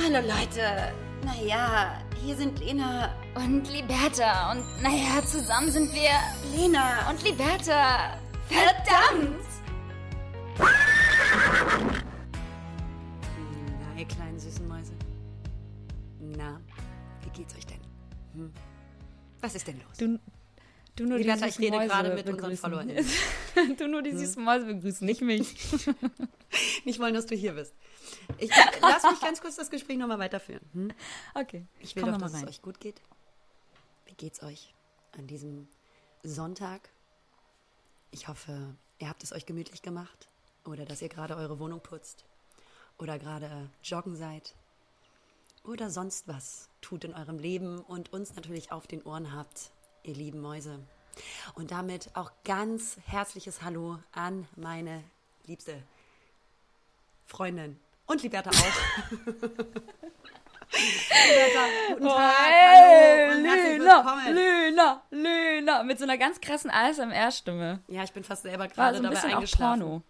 Hallo Leute. Naja, hier sind Lena Und Liberta. Und naja, zusammen sind wir Lena und Liberta. Verdammt! Na, ihr kleinen süßen Mäuse. Na, wie geht's euch denn? Hm? Was ist denn los? Du, du nur Liberta, die ich süßen rede Mäuse gerade mit unseren begrüßen. Followern. du nur die süßen Mäuse begrüßen, nicht mich. Nicht wollen, dass du hier bist. Ich, lass mich ganz kurz das Gespräch nochmal weiterführen. Hm? Okay, Ich will komm doch, dass mal es rein. euch gut geht. Wie geht's euch an diesem Sonntag? Ich hoffe, ihr habt es euch gemütlich gemacht oder dass ihr gerade eure Wohnung putzt oder gerade joggen seid oder sonst was tut in eurem Leben und uns natürlich auf den Ohren habt, ihr lieben Mäuse. Und damit auch ganz herzliches Hallo an meine liebste Freundin und Liberta auch. Liberta, guten Oh, Tag, hey, hallo und herzlich Lena, willkommen. Lena, Lena. Mit so einer ganz krassen ASMR-Stimme. Ja, ich bin fast selber gerade so ein dabei eingeschlafen. Porno.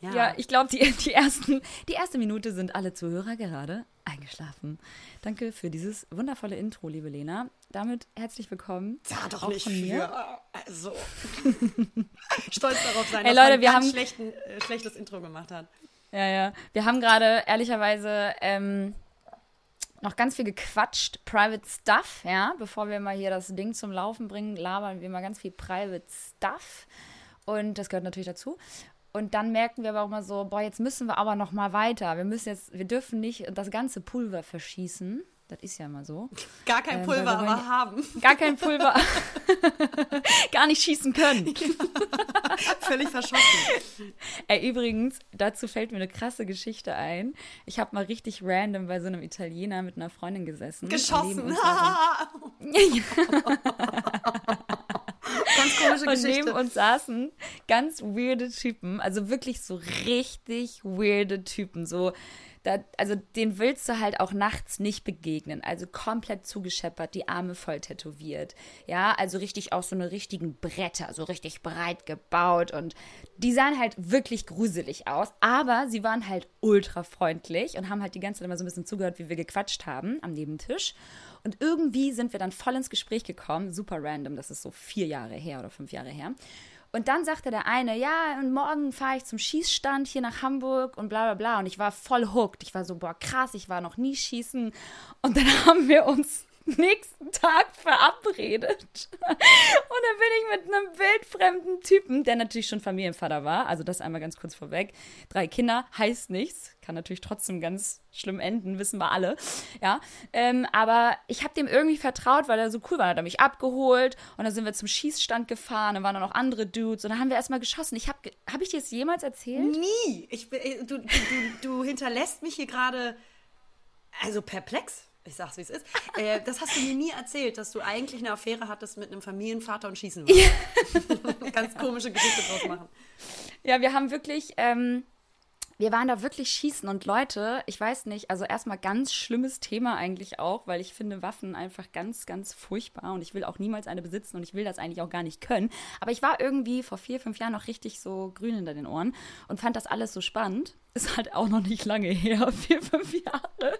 Ja, Ja, ich glaube, die, die, ersten, die erste Minute sind alle Zuhörer gerade eingeschlafen. Danke für dieses wundervolle Intro, liebe Lena. Damit herzlich willkommen. da doch auch nicht von mir. für. Also. Stolz darauf sein, Ey, dass Leute, man wir ganz haben- schlechten, äh, schlechtes Intro gemacht hat. Ja, ja. Wir haben gerade ehrlicherweise ähm, noch ganz viel gequatscht, Private Stuff, ja. Bevor wir mal hier das Ding zum Laufen bringen, labern wir mal ganz viel Private Stuff. Und das gehört natürlich dazu. Und dann merken wir aber auch mal so, boah, jetzt müssen wir aber noch mal weiter. Wir müssen jetzt, wir dürfen nicht das ganze Pulver verschießen. Das ist ja immer so. Gar kein Ähm, Pulver, aber ja- haben. Gar kein Pulver. Gar nicht schießen können. Völlig verschossen. Ey, übrigens, dazu fällt mir eine krasse Geschichte ein. Ich habe mal richtig random bei so einem Italiener mit einer Freundin gesessen. Geschossen. Ganz komische so, und neben Geschichte. uns saßen ganz weirde Typen, also wirklich so richtig weirde Typen. So, da, also den willst du halt auch nachts nicht begegnen. Also komplett zugescheppert, die Arme voll tätowiert. Ja, also richtig auch so eine richtigen Bretter, so richtig breit gebaut. Und die sahen halt wirklich gruselig aus. Aber sie waren halt ultra freundlich und haben halt die ganze Zeit immer so ein bisschen zugehört, wie wir gequatscht haben am Nebentisch. Und irgendwie sind wir dann voll ins Gespräch gekommen, super random, das ist so vier Jahre her oder fünf Jahre her. Und dann sagte der eine, ja, und morgen fahre ich zum Schießstand hier nach Hamburg und bla bla bla. Und ich war voll hooked. Ich war so, boah, krass, ich war noch nie schießen. Und dann haben wir uns nächsten Tag verabredet. Und dann bin ich mit einem wildfremden Typen, der natürlich schon Familienvater war, also das einmal ganz kurz vorweg. Drei Kinder heißt nichts, kann natürlich trotzdem ganz schlimm enden, wissen wir alle. Ja, ähm, aber ich habe dem irgendwie vertraut, weil er so cool war. Hat er mich abgeholt und dann sind wir zum Schießstand gefahren, dann waren noch andere Dudes und dann haben wir erstmal geschossen. Ich habe habe ich dir das jemals erzählt? Nie. Ich, bin- äh, du, du, du hinterlässt mich hier gerade also perplex. Ich sag's, wie es ist. Äh, das hast du mir nie erzählt, dass du eigentlich eine Affäre hattest mit einem Familienvater und schießen wolltest. Ganz komische Geschichte draus machen. Ja, wir haben wirklich, ähm, wir waren da wirklich schießen und Leute, ich weiß nicht, also erstmal ganz schlimmes Thema eigentlich auch, weil ich finde Waffen einfach ganz, ganz furchtbar und ich will auch niemals eine besitzen und ich will das eigentlich auch gar nicht können. Aber ich war irgendwie vor vier, fünf Jahren noch richtig so grün hinter den Ohren und fand das alles so spannend. Ist halt auch noch nicht lange her, vier, fünf Jahre.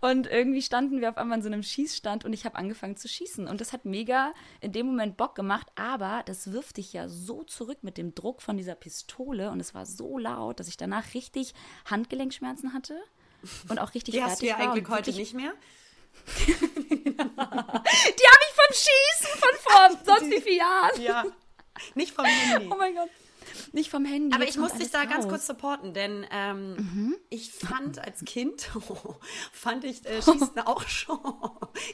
Und irgendwie standen wir auf einmal in so einem Schießstand und ich habe angefangen zu schießen. Und das hat mega in dem Moment Bock gemacht, aber das wirft dich ja so zurück mit dem Druck von dieser Pistole und es war so laut, dass ich danach richtig Handgelenkschmerzen hatte und auch richtig Die hast du fertig ja war. eigentlich heute nicht mehr. Die habe ich vom Schießen von vor sonst wie vielen Jahren. Ja. Nicht vom Handy. Oh mein Gott. Nicht vom Handy. Aber ich muss dich da ganz raus. kurz supporten, denn ähm, Mhm. ich fand als Kind, fand ich äh, Schießen auch schon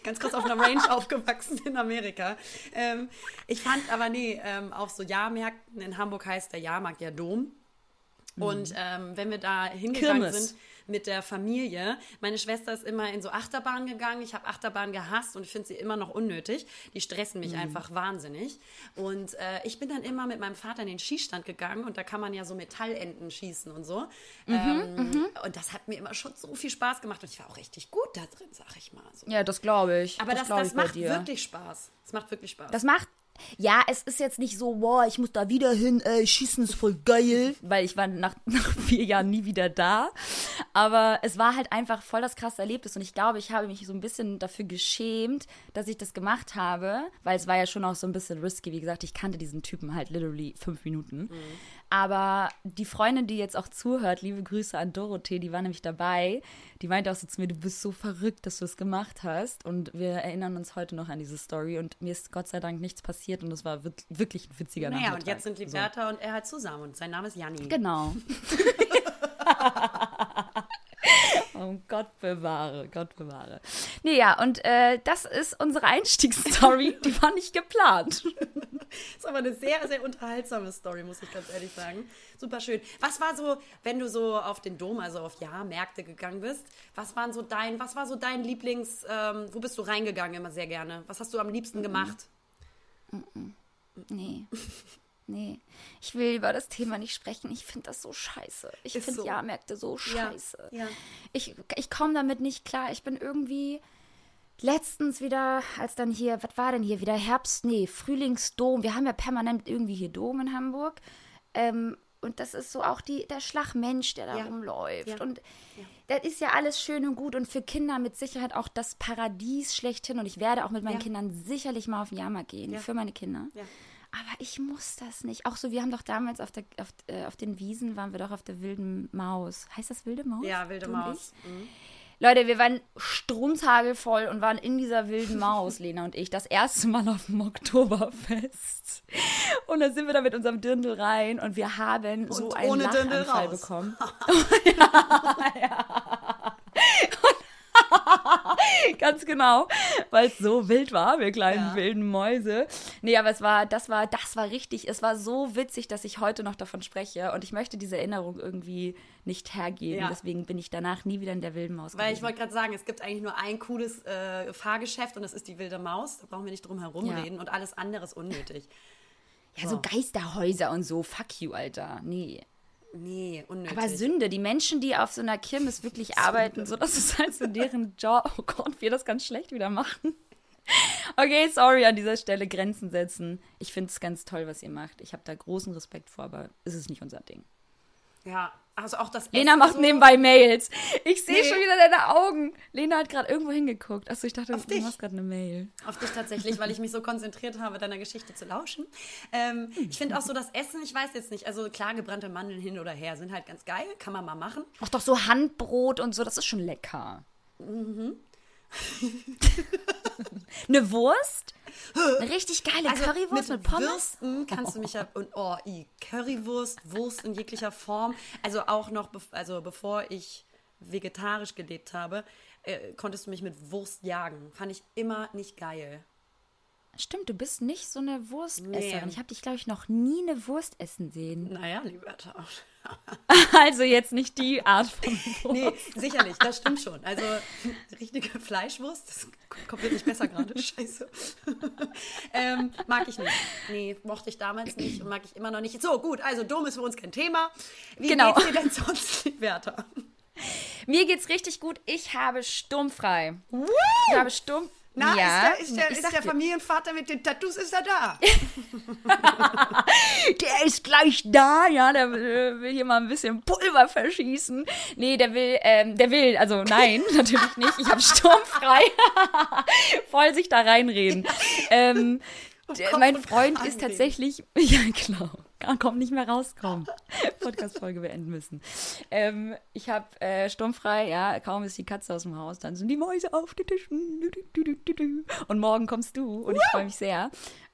ganz kurz auf einer Range aufgewachsen in Amerika. Ähm, ich fand aber, nee, ähm, auf so Jahrmärkten in Hamburg heißt der Jahrmarkt ja Dom. Und ähm, wenn wir da hingegangen Mhm. Kirmes. sind mit der Familie, meine Schwester ist immer in so Achterbahnen gegangen. Ich habe Achterbahnen gehasst und ich finde sie immer noch unnötig. Die stressen Mhm. mich einfach wahnsinnig. Und äh, ich bin dann immer mit meinem Vater in den Schießstand gegangen und da kann man ja so Metallenten schießen und so. Mhm, ähm, und das hat mir immer schon so viel Spaß gemacht und ich war auch richtig gut da drin, sag ich mal. So. Ja, das glaube ich. Aber das, das, ich bei macht wirklich Spaß. Das macht wirklich Spaß. Das macht. Ja, es ist jetzt nicht so, boah, ich muss da wieder hin, äh, schießen ist voll geil, weil ich war nach, nach vier Jahren nie wieder da. Aber es war halt einfach voll das krasse Erlebnis und ich glaube, ich habe mich so ein bisschen dafür geschämt, dass ich das gemacht habe, weil es war ja schon auch so ein bisschen risky. Wie gesagt, ich kannte diesen Typen halt literally fünf Minuten. Mhm. Aber die Freundin, die jetzt auch zuhört, liebe Grüße an Dorothee, die war nämlich dabei. Die meinte auch so zu mir, du bist so verrückt, dass du es gemacht hast. Und wir erinnern uns heute noch an diese Story. Und mir ist Gott sei Dank nichts passiert und es war wirklich ein witziger Nachmittag. Naja, und jetzt sind Liberta so. und er halt zusammen und sein Name ist Janni. Genau. oh Gott bewahre, Gott bewahre. Nee, ja, und äh, das ist unsere Einstiegsstory. Die war nicht geplant. ist aber eine sehr, sehr unterhaltsame Story, muss ich ganz ehrlich sagen. Super schön. Was war so, wenn du so auf den Dom, also auf Jahrmärkte gegangen bist, was waren so dein, was war so dein Lieblings, ähm, wo bist du reingegangen immer sehr gerne? Was hast du am liebsten gemacht? Mhm. Nee. Nee, ich will über das Thema nicht sprechen. Ich finde das so scheiße. Ich finde so. Jahrmärkte so scheiße. Ja, ja. Ich, ich komme damit nicht klar. Ich bin irgendwie letztens wieder, als dann hier, was war denn hier wieder? Herbst, nee, Frühlingsdom. Wir haben ja permanent irgendwie hier Dom in Hamburg. Ähm, und das ist so auch die, der Schlagmensch, der da ja. rumläuft. Ja. Und ja. das ist ja alles schön und gut und für Kinder mit Sicherheit auch das Paradies schlechthin. Und ich werde auch mit meinen Kindern sicherlich mal auf den Jahrmarkt gehen, für meine Kinder. Aber ich muss das nicht. Auch so, wir haben doch damals auf, der, auf, äh, auf den Wiesen, waren wir doch auf der wilden Maus. Heißt das wilde Maus? Ja, wilde Maus. Mhm. Leute, wir waren strunzhagelvoll und waren in dieser wilden Maus, Lena und ich, das erste Mal auf dem Oktoberfest. Und dann sind wir da mit unserem Dirndl rein und wir haben und so einen Lachanfall bekommen. ja, ja. Ganz genau, weil es so wild war, wir kleinen ja. wilden Mäuse. Nee, aber es war, das war, das war richtig, es war so witzig, dass ich heute noch davon spreche und ich möchte diese Erinnerung irgendwie nicht hergeben. Ja. Deswegen bin ich danach nie wieder in der wilden Maus. Weil gewesen. ich wollte gerade sagen, es gibt eigentlich nur ein cooles äh, Fahrgeschäft und das ist die wilde Maus. Da brauchen wir nicht drum herum ja. reden und alles andere ist unnötig. Ja, so. so Geisterhäuser und so, fuck you, Alter. Nee. Nee, unnötig. Aber Sünde, die Menschen, die auf so einer Kirmes wirklich Sünde. arbeiten, so das ist halt so deren Job. Oh Gott, wir das ganz schlecht wieder machen. Okay, sorry an dieser Stelle, Grenzen setzen. Ich finde es ganz toll, was ihr macht. Ich habe da großen Respekt vor, aber es ist nicht unser Ding. Ja, also auch das. Lena macht so nebenbei Mails. Ich sehe nee. schon wieder deine Augen. Lena hat gerade irgendwo hingeguckt. Achso, ich dachte, Auf du dich. machst gerade eine Mail. Auf dich tatsächlich, weil ich mich so konzentriert habe, deiner Geschichte zu lauschen. Ähm, ich finde auch so das Essen, ich weiß jetzt nicht, also klar, gebrannte Mandeln hin oder her sind halt ganz geil, kann man mal machen. Auch doch so Handbrot und so, das ist schon lecker. Mhm. eine Wurst? Eine richtig geile also Currywurst mit, mit Pommes? Würsten kannst du mich ja. Und, oh, i, Currywurst, Wurst in jeglicher Form. Also auch noch, also bevor ich vegetarisch gelebt habe, äh, konntest du mich mit Wurst jagen. Fand ich immer nicht geil. Stimmt, du bist nicht so eine Wurstesserin. Nee. Ich habe dich, glaube ich, noch nie eine Wurst essen sehen. Naja, Liberta. also jetzt nicht die Art von Wurst. Nee, sicherlich, das stimmt schon. Also richtige Fleischwurst, das kommt wirklich besser gerade. Scheiße. ähm, mag ich nicht. Nee, mochte ich damals nicht und mag ich immer noch nicht. So, gut, also Dom ist für uns kein Thema. Wie genau. geht's dir denn sonst, Liberta? Mir geht's richtig gut. Ich habe sturmfrei. Woo! Ich habe sturm na, ja, ist der, ist der, ist der Familienvater mit den Tattoos, ist er da? der ist gleich da, ja, der will hier mal ein bisschen Pulver verschießen. Nee, der will, ähm, der will, also nein, natürlich nicht. Ich habe sturmfrei. Voll sich da reinreden. Ähm, mein Freund ist tatsächlich, ja, genau kommt nicht mehr rauskommen. Podcast-Folge beenden müssen. Ähm, ich habe äh, sturmfrei, ja, kaum ist die Katze aus dem Haus, dann sind die Mäuse auf den Tischen. Und morgen kommst du und ich freue mich sehr.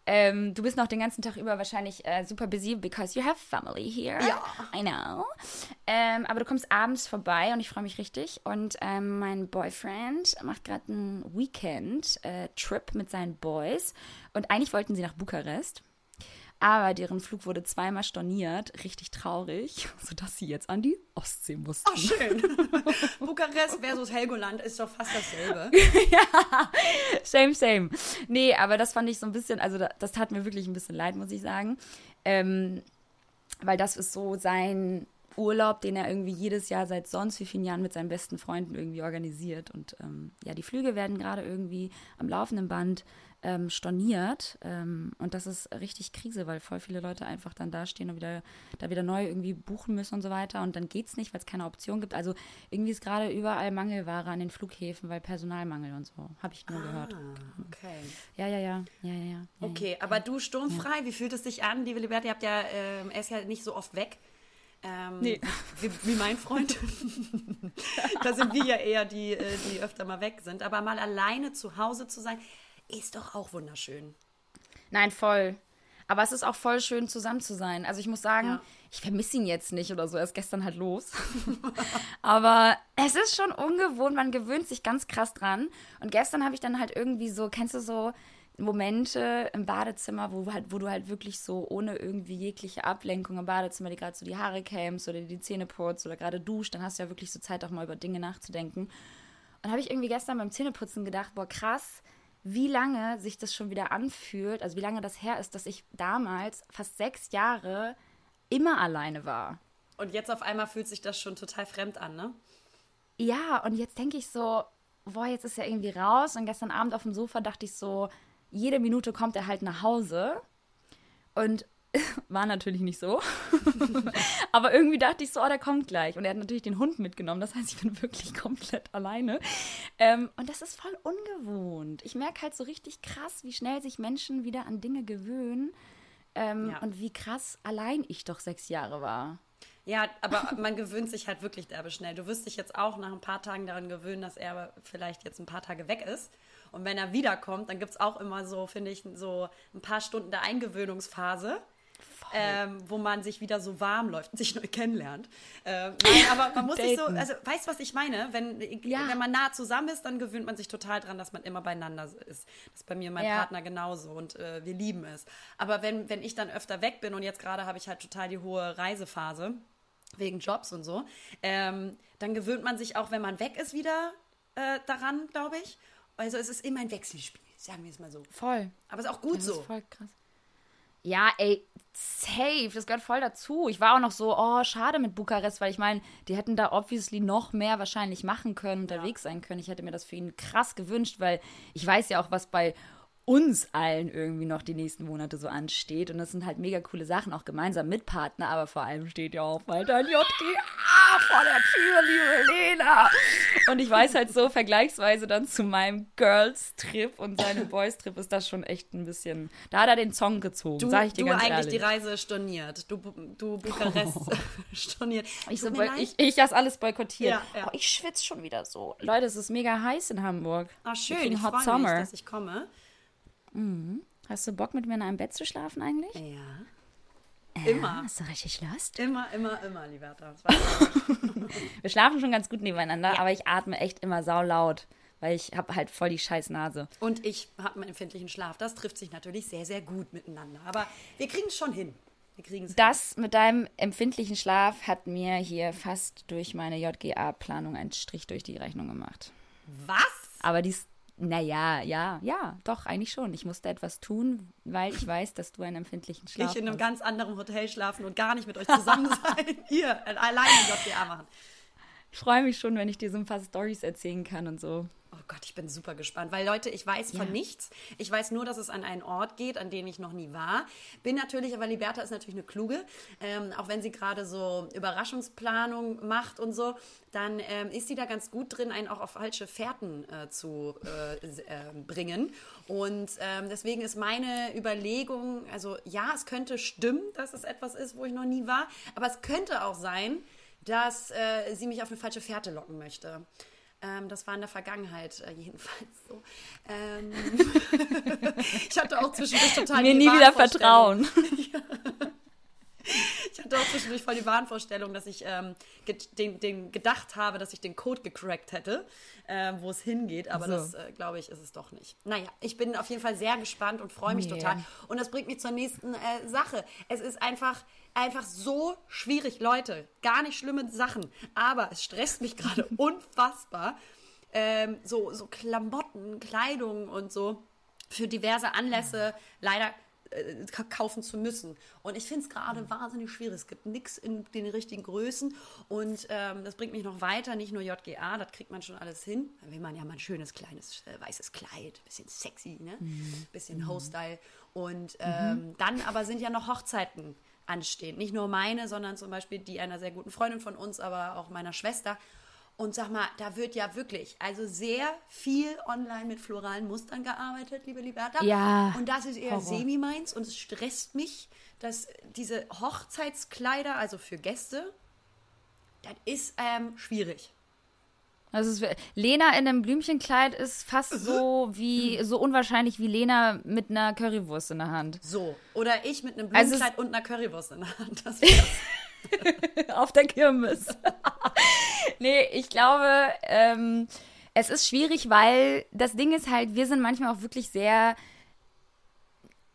Ähm, du bist noch den ganzen Tag über wahrscheinlich äh, super busy because you have family here. Ja. I know. Ähm, aber du kommst abends vorbei und ich freue mich richtig. Und ähm, mein Boyfriend macht gerade einen Weekend-Trip äh, mit seinen Boys. Und eigentlich wollten sie nach Bukarest. Aber deren Flug wurde zweimal storniert, richtig traurig, sodass sie jetzt an die Ostsee mussten. Ach, schön. Bukarest versus Helgoland ist doch fast dasselbe. ja, same, same. Nee, aber das fand ich so ein bisschen, also das tat mir wirklich ein bisschen leid, muss ich sagen. Ähm, weil das ist so sein Urlaub, den er irgendwie jedes Jahr seit sonst wie vielen Jahren mit seinen besten Freunden irgendwie organisiert. Und ähm, ja, die Flüge werden gerade irgendwie am laufenden Band ähm, storniert. Ähm, und das ist richtig Krise, weil voll viele Leute einfach dann dastehen und wieder da wieder neu irgendwie buchen müssen und so weiter. Und dann geht es nicht, weil es keine Option gibt. Also irgendwie ist gerade überall Mangelware an den Flughäfen, weil Personalmangel und so. Habe ich nur ah, gehört. Okay. Ja, ja, ja. ja, ja, ja okay, ja. aber du sturmfrei, ja. wie fühlt es sich an? Liebe Liberty, ihr habt ja, äh, er ist ja nicht so oft weg. Ähm, nee. wie, wie, mein Freund. da sind wir ja eher die, äh, die öfter mal weg sind. Aber mal alleine zu Hause zu sein, ist doch auch wunderschön. Nein, voll. Aber es ist auch voll schön, zusammen zu sein. Also ich muss sagen, ja. ich vermisse ihn jetzt nicht oder so. Er ist gestern halt los. Aber es ist schon ungewohnt. Man gewöhnt sich ganz krass dran. Und gestern habe ich dann halt irgendwie so, kennst du so Momente im Badezimmer, wo, halt, wo du halt wirklich so ohne irgendwie jegliche Ablenkung im Badezimmer, die gerade so die Haare kämst oder die Zähne putzt oder gerade duscht, dann hast du ja wirklich so Zeit auch mal über Dinge nachzudenken. Und habe ich irgendwie gestern beim Zähneputzen gedacht, boah krass, wie lange sich das schon wieder anfühlt, also wie lange das her ist, dass ich damals fast sechs Jahre immer alleine war. Und jetzt auf einmal fühlt sich das schon total fremd an, ne? Ja, und jetzt denke ich so, boah, jetzt ist er irgendwie raus. Und gestern Abend auf dem Sofa dachte ich so, jede Minute kommt er halt nach Hause. Und war natürlich nicht so. Aber irgendwie dachte ich so, oh, der kommt gleich. Und er hat natürlich den Hund mitgenommen. Das heißt, ich bin wirklich komplett alleine. Ähm, und das ist voll ungewohnt. Ich merke halt so richtig krass, wie schnell sich Menschen wieder an Dinge gewöhnen. Ähm, ja. Und wie krass allein ich doch sechs Jahre war. Ja, aber man gewöhnt sich halt wirklich derbe schnell. Du wirst dich jetzt auch nach ein paar Tagen daran gewöhnen, dass er vielleicht jetzt ein paar Tage weg ist. Und wenn er wiederkommt, dann gibt es auch immer so, finde ich, so ein paar Stunden der Eingewöhnungsphase ähm, wo man sich wieder so warm läuft und sich neu kennenlernt. Ähm, nein, aber man muss sich so, also weißt du, was ich meine? Wenn, ja. wenn man nah zusammen ist, dann gewöhnt man sich total dran, dass man immer beieinander ist. Das ist bei mir mein ja. Partner genauso und äh, wir lieben es. Aber wenn, wenn ich dann öfter weg bin und jetzt gerade habe ich halt total die hohe Reisephase wegen Jobs und so, ähm, dann gewöhnt man sich auch, wenn man weg ist, wieder äh, daran, glaube ich. Also es ist immer ein Wechselspiel, sagen wir es mal so. Voll. Aber es ist auch gut das so. Ist voll krass. Ja, ey, safe, das gehört voll dazu. Ich war auch noch so, oh, schade mit Bukarest, weil ich meine, die hätten da obviously noch mehr wahrscheinlich machen können, unterwegs ja. sein können. Ich hätte mir das für ihn krass gewünscht, weil ich weiß ja auch, was bei uns allen irgendwie noch die nächsten Monate so ansteht. Und das sind halt mega coole Sachen, auch gemeinsam mit Partner, aber vor allem steht ja auch weiter JGA vor der Tür, liebe Lena. Und ich weiß halt so, vergleichsweise dann zu meinem Girls-Trip und seinem Boys-Trip ist das schon echt ein bisschen. Da hat er den Song gezogen, du, sag ich dir ganz ehrlich. Du eigentlich die Reise storniert. Du, du Bukarest oh. storniert. Ich, so, ich, ich das alles boykottiert. Ja, ja. Oh, ich schwitze schon wieder so. Leute, es ist mega heiß in Hamburg. Ach, schön. Ich freue mich, dass ich komme. Mhm. Hast du Bock mit mir in einem Bett zu schlafen eigentlich? Ja. Äh, immer. Hast du richtig Lust? Immer, immer, immer, Liberta. Wir schlafen schon ganz gut nebeneinander, ja. aber ich atme echt immer saulaut, weil ich habe halt voll die scheiß Nase. Und ich habe einen empfindlichen Schlaf. Das trifft sich natürlich sehr, sehr gut miteinander. Aber wir kriegen es schon hin. Wir kriegen's das hin. mit deinem empfindlichen Schlaf hat mir hier fast durch meine JGA-Planung einen Strich durch die Rechnung gemacht. Was? Aber dies, naja, ja, ja, doch, eigentlich schon. Ich musste etwas tun, weil ich weiß, dass du einen empfindlichen Schlaf hast. Ich in einem hast. ganz anderen Hotel schlafen und gar nicht mit euch zusammen sein. Ihr, alleine JGA machen. Ich freue mich schon, wenn ich dir so ein paar Stories erzählen kann und so. Oh Gott, ich bin super gespannt, weil Leute, ich weiß von ja. nichts. Ich weiß nur, dass es an einen Ort geht, an den ich noch nie war. Bin natürlich, aber Liberta ist natürlich eine kluge, ähm, auch wenn sie gerade so Überraschungsplanung macht und so, dann ähm, ist sie da ganz gut drin, einen auch auf falsche Fährten äh, zu äh, äh, bringen. Und ähm, deswegen ist meine Überlegung, also ja, es könnte stimmen, dass es etwas ist, wo ich noch nie war, aber es könnte auch sein, dass äh, sie mich auf eine falsche Fährte locken möchte. Ähm, das war in der Vergangenheit äh, jedenfalls so. Ähm, ich hatte auch zwischendurch total Mir nie wieder vertrauen. ja. Ich hatte auch zwischendurch voll die Wahnvorstellung, dass ich ähm, den, den, gedacht habe, dass ich den Code gecrackt hätte, äh, wo es hingeht. Aber so. das, äh, glaube ich, ist es doch nicht. Naja, ich bin auf jeden Fall sehr gespannt und freue mich yeah. total. Und das bringt mich zur nächsten äh, Sache. Es ist einfach einfach so schwierig, Leute. Gar nicht schlimme Sachen. Aber es stresst mich gerade unfassbar. Ähm, so, so Klamotten, Kleidung und so für diverse Anlässe leider äh, kaufen zu müssen. Und ich finde es gerade mhm. wahnsinnig schwierig. Es gibt nichts in den richtigen Größen. Und ähm, das bringt mich noch weiter, nicht nur JGA, das kriegt man schon alles hin. Da will man ja mal ein schönes, kleines, äh, weißes Kleid, bisschen sexy, ne? Mhm. bisschen mhm. Ho-Style. Und ähm, mhm. dann aber sind ja noch Hochzeiten anstehen. Nicht nur meine, sondern zum Beispiel die einer sehr guten Freundin von uns, aber auch meiner Schwester. Und sag mal, da wird ja wirklich, also sehr viel online mit floralen Mustern gearbeitet, liebe Liberta. Ja. Und das ist eher Horror. semi meins und es stresst mich, dass diese Hochzeitskleider, also für Gäste, das ist ähm, schwierig. Also ist, Lena in einem Blümchenkleid ist fast so wie so unwahrscheinlich wie Lena mit einer Currywurst in der Hand. So. Oder ich mit einem Blumenkleid also und einer Currywurst in der Hand. Das Auf der Kirmes. nee, ich glaube, ähm, es ist schwierig, weil das Ding ist halt, wir sind manchmal auch wirklich sehr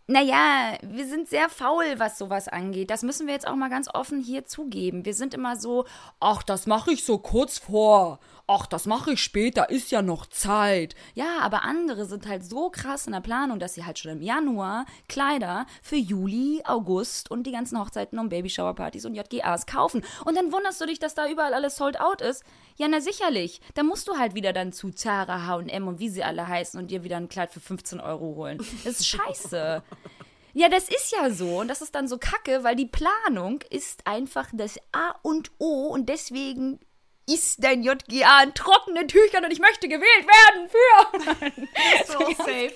naja, wir sind sehr faul, was sowas angeht. Das müssen wir jetzt auch mal ganz offen hier zugeben. Wir sind immer so, ach, das mache ich so kurz vor. Ach, das mache ich später, ist ja noch Zeit. Ja, aber andere sind halt so krass in der Planung, dass sie halt schon im Januar Kleider für Juli, August und die ganzen Hochzeiten und Babyshower-Partys und JGAs kaufen. Und dann wunderst du dich, dass da überall alles sold out ist. Ja, na sicherlich. Da musst du halt wieder dann zu Zara, H&M und wie sie alle heißen und dir wieder ein Kleid für 15 Euro holen. Das ist scheiße. Ja, das ist ja so. Und das ist dann so kacke, weil die Planung ist einfach das A und O. Und deswegen ist dein JGA in trockenen Tüchern und ich möchte gewählt werden für. so safe.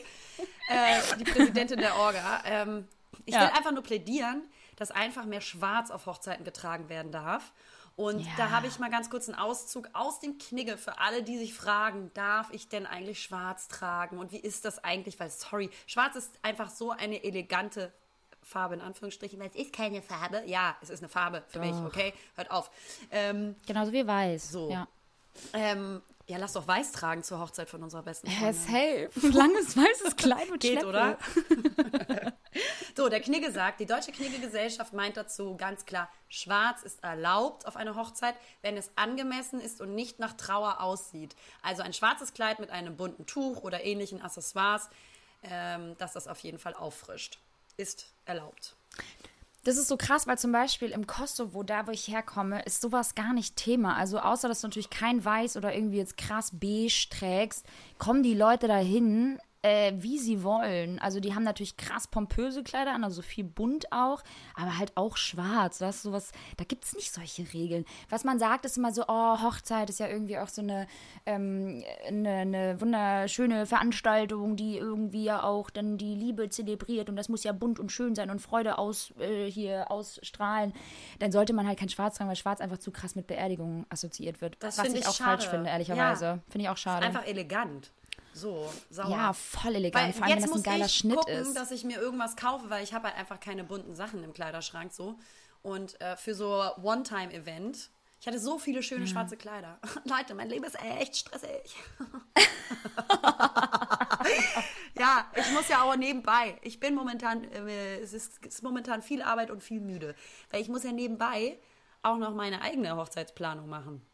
Äh, die Präsidentin der Orga. Ähm, ich ja. will einfach nur plädieren, dass einfach mehr Schwarz auf Hochzeiten getragen werden darf. Und ja. da habe ich mal ganz kurz einen Auszug aus dem Knigge für alle, die sich fragen, darf ich denn eigentlich schwarz tragen? Und wie ist das eigentlich? Weil, sorry, schwarz ist einfach so eine elegante Farbe in Anführungsstrichen, weil es ist keine Farbe. Ja, es ist eine Farbe für Doch. mich, okay? Hört auf. Ähm, Genauso wie weiß. So. Ja. Ähm, ja, lass doch weiß tragen zur Hochzeit von unserer besten Freundin. Yes, hey, langes weißes Kleid mit Geht, Schleppe. oder? so, der Knigge sagt, die Deutsche Knigge-Gesellschaft meint dazu ganz klar, schwarz ist erlaubt auf einer Hochzeit, wenn es angemessen ist und nicht nach Trauer aussieht. Also ein schwarzes Kleid mit einem bunten Tuch oder ähnlichen Accessoires, ähm, dass das auf jeden Fall auffrischt. Ist erlaubt. Das ist so krass, weil zum Beispiel im Kosovo, da wo ich herkomme, ist sowas gar nicht Thema. Also außer, dass du natürlich kein Weiß oder irgendwie jetzt krass beige trägst, kommen die Leute dahin äh, wie sie wollen. Also die haben natürlich krass pompöse Kleider an, also viel bunt auch, aber halt auch schwarz. Was sowas, da gibt es nicht solche Regeln. Was man sagt, ist immer so, oh, Hochzeit ist ja irgendwie auch so eine, ähm, eine, eine, wunderschöne Veranstaltung, die irgendwie ja auch dann die Liebe zelebriert und das muss ja bunt und schön sein und Freude aus, äh, hier ausstrahlen. Dann sollte man halt kein Schwarz tragen, weil Schwarz einfach zu krass mit Beerdigungen assoziiert wird. Das was ich, ich auch schade. falsch finde, ehrlicherweise. Ja. Finde ich auch schade. Einfach elegant. So, sauer. Ja, voll elegant. Weil Vor allem, wenn das ein geiler ich Schnitt gucken, ist. dass ich mir irgendwas kaufe, weil ich habe halt einfach keine bunten Sachen im Kleiderschrank so. Und äh, für so One-Time-Event, ich hatte so viele schöne mhm. schwarze Kleider. Leute, mein Leben ist echt stressig. ja, ich muss ja auch nebenbei. Ich bin momentan, äh, es, ist, es ist momentan viel Arbeit und viel müde. Weil ich muss ja nebenbei auch noch meine eigene Hochzeitsplanung machen.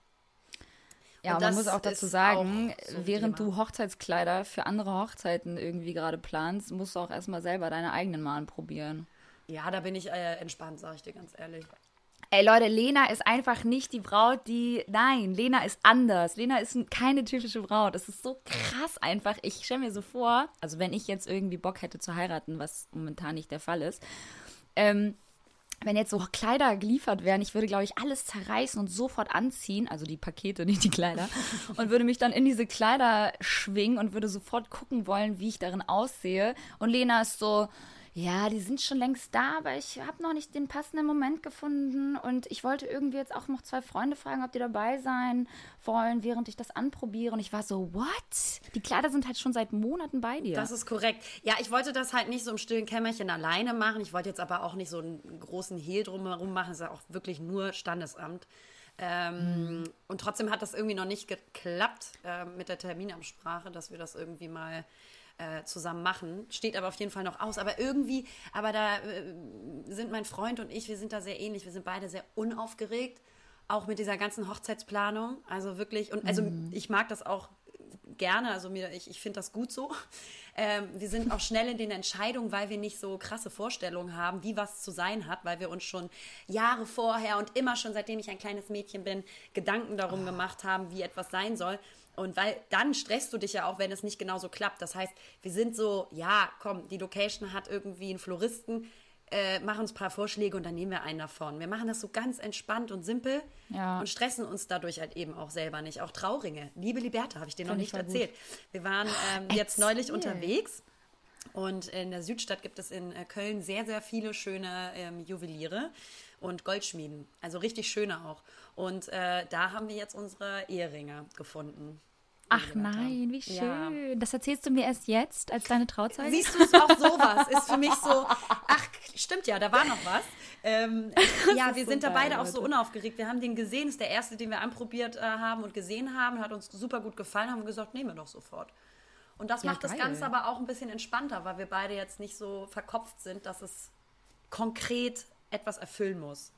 Ja, und man muss auch dazu sagen, auch so während Thema. du Hochzeitskleider für andere Hochzeiten irgendwie gerade planst, musst du auch erstmal selber deine eigenen Malen probieren. Ja, da bin ich äh, entspannt, sag ich dir ganz ehrlich. Ey Leute, Lena ist einfach nicht die Braut, die. Nein, Lena ist anders. Lena ist keine typische Braut. Das ist so krass einfach. Ich stelle mir so vor, also wenn ich jetzt irgendwie Bock hätte zu heiraten, was momentan nicht der Fall ist, ähm, wenn jetzt so Kleider geliefert wären, ich würde, glaube ich, alles zerreißen und sofort anziehen, also die Pakete, nicht die Kleider, und würde mich dann in diese Kleider schwingen und würde sofort gucken wollen, wie ich darin aussehe. Und Lena ist so, ja, die sind schon längst da, aber ich habe noch nicht den passenden Moment gefunden und ich wollte irgendwie jetzt auch noch zwei Freunde fragen, ob die dabei sein wollen, während ich das anprobiere. Und ich war so, what? Die Kleider sind halt schon seit Monaten bei dir. Das ist korrekt. Ja, ich wollte das halt nicht so im stillen Kämmerchen alleine machen. Ich wollte jetzt aber auch nicht so einen großen Hehl drumherum machen. Es ist ja auch wirklich nur Standesamt. Ähm, mhm. Und trotzdem hat das irgendwie noch nicht geklappt äh, mit der Terminabsprache, dass wir das irgendwie mal äh, zusammen machen. Steht aber auf jeden Fall noch aus. Aber irgendwie, aber da äh, sind mein Freund und ich, wir sind da sehr ähnlich. Wir sind beide sehr unaufgeregt, auch mit dieser ganzen Hochzeitsplanung. Also wirklich, und also mhm. ich mag das auch gerne, also mir, ich, ich finde das gut so. Ähm, wir sind auch schnell in den Entscheidungen, weil wir nicht so krasse Vorstellungen haben, wie was zu sein hat, weil wir uns schon Jahre vorher und immer schon, seitdem ich ein kleines Mädchen bin, Gedanken darum oh. gemacht haben, wie etwas sein soll. Und weil dann stresst du dich ja auch, wenn es nicht genauso klappt. Das heißt, wir sind so, ja, komm, die Location hat irgendwie einen Floristen, äh, machen uns ein paar Vorschläge und dann nehmen wir einen davon. Wir machen das so ganz entspannt und simpel ja. und stressen uns dadurch halt eben auch selber nicht. Auch Trauringe. Liebe Liberta, habe ich dir noch nicht erzählt. Gut. Wir waren ähm, jetzt neulich unterwegs. Und in der Südstadt gibt es in äh, Köln sehr, sehr viele schöne ähm, Juweliere und Goldschmieden. Also richtig schöne auch. Und äh, da haben wir jetzt unsere Eheringe gefunden. Ach nein, wie schön. Ja. Das erzählst du mir erst jetzt als deine Trauzeuge? Siehst du es auch sowas? Ist für mich so, ach, stimmt ja, da war noch was. Ähm, ja, wir sind so da beide auch so unaufgeregt. Wir haben den gesehen, ist der erste, den wir anprobiert äh, haben und gesehen haben, hat uns super gut gefallen, haben gesagt, nehmen wir doch sofort. Und das ja, macht geil. das Ganze aber auch ein bisschen entspannter, weil wir beide jetzt nicht so verkopft sind, dass es konkret etwas erfüllen muss.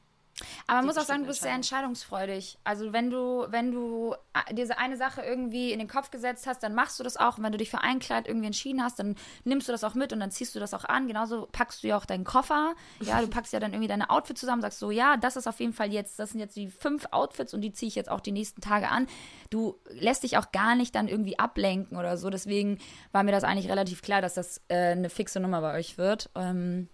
Aber man muss auch sagen, du bist sehr entscheidungsfreudig. Also wenn du, wenn du äh, diese eine Sache irgendwie in den Kopf gesetzt hast, dann machst du das auch. Und wenn du dich für ein Kleid irgendwie entschieden hast, dann nimmst du das auch mit und dann ziehst du das auch an. Genauso packst du ja auch deinen Koffer. Ja, du packst ja dann irgendwie deine Outfits zusammen, sagst so, ja, das ist auf jeden Fall jetzt, das sind jetzt die fünf Outfits und die ziehe ich jetzt auch die nächsten Tage an. Du lässt dich auch gar nicht dann irgendwie ablenken oder so. Deswegen war mir das eigentlich relativ klar, dass das äh, eine fixe Nummer bei euch wird. Ähm,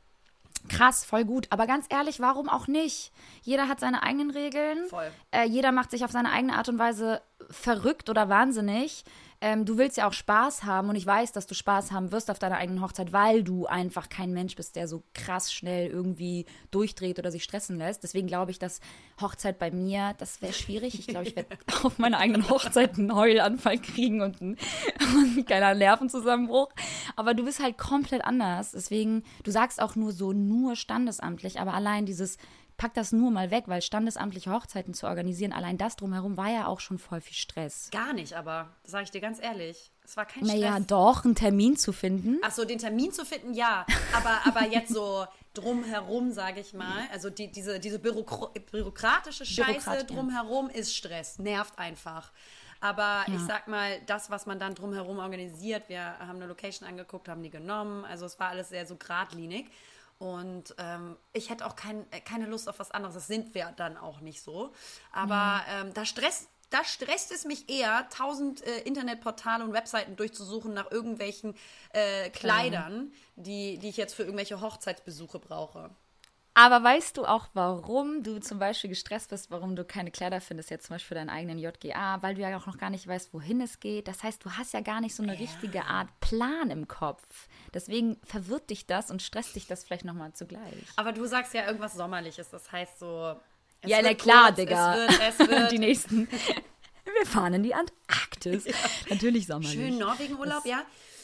krass, voll gut. Aber ganz ehrlich, warum auch nicht? Jeder hat seine eigenen Regeln. Voll. Äh, jeder macht sich auf seine eigene Art und Weise verrückt oder wahnsinnig ähm, du willst ja auch Spaß haben und ich weiß, dass du Spaß haben wirst auf deiner eigenen Hochzeit, weil du einfach kein Mensch bist, der so krass schnell irgendwie durchdreht oder sich stressen lässt. Deswegen glaube ich, dass Hochzeit bei mir, das wäre schwierig. Ich glaube, ich werde auf meiner eigenen Hochzeit einen Heulanfall kriegen und einen, und einen Nervenzusammenbruch. Aber du bist halt komplett anders. Deswegen, du sagst auch nur so, nur standesamtlich, aber allein dieses pack das nur mal weg, weil standesamtliche Hochzeiten zu organisieren, allein das drumherum war ja auch schon voll viel Stress. Gar nicht, aber sage ich dir ganz ehrlich. Es war kein Stress. Naja, doch, einen Termin zu finden. Ach so, den Termin zu finden, ja. Aber, aber jetzt so drumherum, sage ich mal. Also die, diese, diese Bürokra bürokratische Scheiße Bürokrat, drumherum ja. ist Stress. Nervt einfach. Aber ja. ich sag mal, das, was man dann drumherum organisiert, wir haben eine Location angeguckt, haben die genommen. Also es war alles sehr so geradlinig. Und ähm, ich hätte auch kein, äh, keine Lust auf was anderes. Das sind wir dann auch nicht so. Aber ähm, da stresst da stresst es mich eher, tausend äh, Internetportale und Webseiten durchzusuchen nach irgendwelchen äh, Kleidern, die, die ich jetzt für irgendwelche Hochzeitsbesuche brauche. Aber weißt du auch, warum du zum Beispiel gestresst bist, warum du keine Kleider findest, jetzt zum Beispiel für deinen eigenen JGA, weil du ja auch noch gar nicht weißt, wohin es geht. Das heißt, du hast ja gar nicht so eine ja. richtige Art Plan im Kopf. Deswegen verwirrt dich das und stresst dich das vielleicht nochmal zugleich. Aber du sagst ja irgendwas Sommerliches, das heißt so. Ja, na klar, kurz, Digga. Es wird, es wird. Die nächsten. Wir fahren in die Antarktis. Ja. Natürlich sommerlich. Schön Norwegen-Urlaub, ja.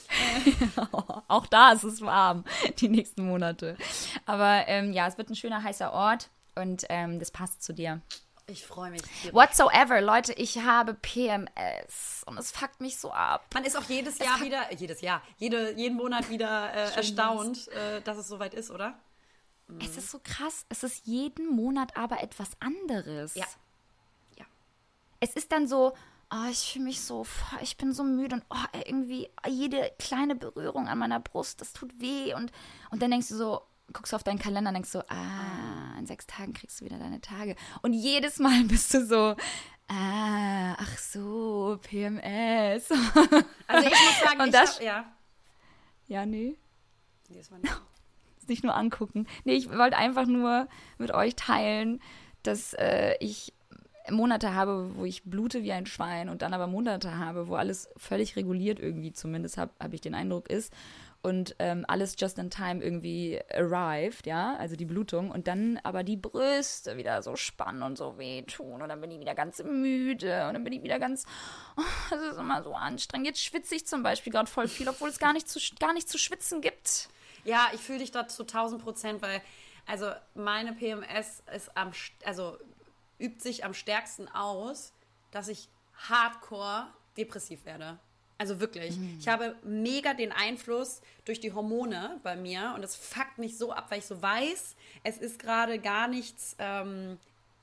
auch da ist es warm, die nächsten Monate. Aber ähm, ja, es wird ein schöner, heißer Ort und ähm, das passt zu dir. Ich freue mich. Whatsoever, Leute, ich habe PMS und es fuckt mich so ab. Man ist auch jedes Jahr wieder, jedes Jahr, jede, jeden Monat wieder äh, erstaunt, äh, dass es soweit ist, oder? Mhm. Es ist so krass. Es ist jeden Monat aber etwas anderes. Ja. Ja. Es ist dann so, oh, ich fühle mich so, ich bin so müde und oh, irgendwie jede kleine Berührung an meiner Brust, das tut weh. Und, und dann denkst du so, guckst du auf deinen Kalender und denkst so, ah, in sechs Tagen kriegst du wieder deine Tage. Und jedes Mal bist du so, ah, ach so, PMS. Also ich muss sagen, und das, hab, ja. Ja, nee. Nee, das war nicht. nicht nur angucken. Nee, ich wollte einfach nur mit euch teilen, dass äh, ich Monate habe, wo ich blute wie ein Schwein und dann aber Monate habe, wo alles völlig reguliert irgendwie zumindest, habe hab ich den Eindruck ist und ähm, alles just in time irgendwie arrived, ja, also die Blutung und dann aber die Brüste wieder so spannen und so wehtun und dann bin ich wieder ganz müde und dann bin ich wieder ganz, oh, das ist immer so anstrengend. Jetzt schwitze ich zum Beispiel gerade voll viel, obwohl es gar nicht zu, gar nicht zu schwitzen gibt. Ja, ich fühle dich da zu 1000 Prozent, weil also meine PMS ist am, also übt sich am stärksten aus, dass ich hardcore depressiv werde. Also wirklich. Mhm. Ich habe mega den Einfluss durch die Hormone bei mir und es fuckt mich so ab, weil ich so weiß, es ist gerade gar nichts, ähm,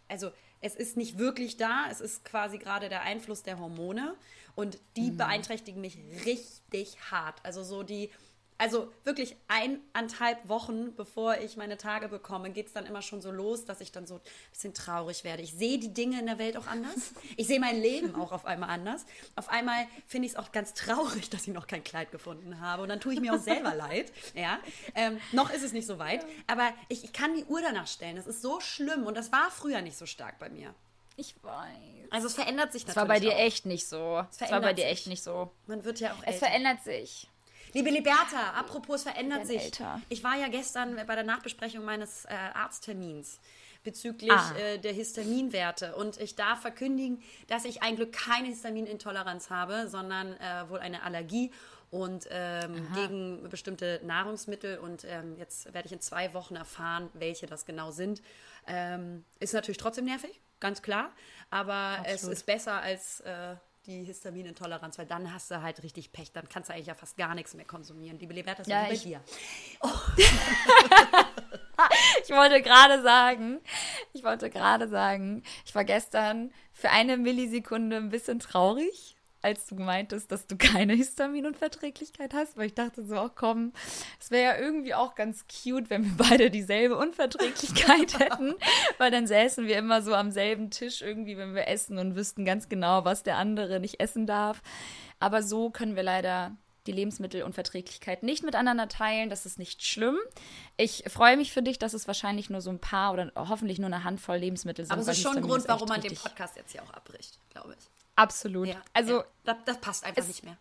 also es ist nicht wirklich da. Es ist quasi gerade der Einfluss der Hormone und die mhm. beeinträchtigen mich richtig hart. Also so die also wirklich eineinhalb Wochen, bevor ich meine Tage bekomme, geht es dann immer schon so los, dass ich dann so ein bisschen traurig werde. Ich sehe die Dinge in der Welt auch anders. Ich sehe mein Leben auch auf einmal anders. Auf einmal finde ich es auch ganz traurig, dass ich noch kein Kleid gefunden habe. Und dann tue ich mir auch selber leid. Ja? Ähm, noch ist es nicht so weit. Aber ich, ich kann die Uhr danach stellen. Das ist so schlimm. Und das war früher nicht so stark bei mir. Ich weiß. Also es verändert sich natürlich. Es war bei dir auch. echt nicht so. Es war bei dir echt nicht so. Man wird ja auch älter. Es verändert sich. Liebe Liberta, apropos verändert sich. Älter. Ich war ja gestern bei der Nachbesprechung meines äh, Arzttermins bezüglich ah. äh, der Histaminwerte. Und ich darf verkündigen, dass ich ein Glück keine Histaminintoleranz habe, sondern äh, wohl eine Allergie und ähm, gegen bestimmte Nahrungsmittel. Und ähm, jetzt werde ich in zwei Wochen erfahren, welche das genau sind. Ähm, ist natürlich trotzdem nervig, ganz klar. Aber Absolut. es ist besser als äh, die Histaminintoleranz, weil dann hast du halt richtig Pech. Dann kannst du eigentlich ja fast gar nichts mehr konsumieren. Die Liberta ist ja, bei dir. Oh. ich wollte gerade sagen, ich wollte gerade sagen, ich war gestern für eine Millisekunde ein bisschen traurig, als du meintest, dass du keine Histaminunverträglichkeit hast, weil ich dachte so, ach komm, es wäre ja irgendwie auch ganz cute, wenn wir beide dieselbe Unverträglichkeit hätten, weil dann säßen wir immer so am selben Tisch irgendwie, wenn wir essen und wüssten ganz genau, was der andere nicht essen darf. Aber so können wir leider die Lebensmittelunverträglichkeit nicht miteinander teilen. Das ist nicht schlimm. Ich freue mich für dich, dass es wahrscheinlich nur so ein paar oder hoffentlich nur eine Handvoll Lebensmittel sind. Aber es ist schon ein Grund, warum man den Podcast jetzt hier auch abbricht, glaube ich. Absolut. Ja, also, ja. Das, das, passt einfach es, nicht mehr.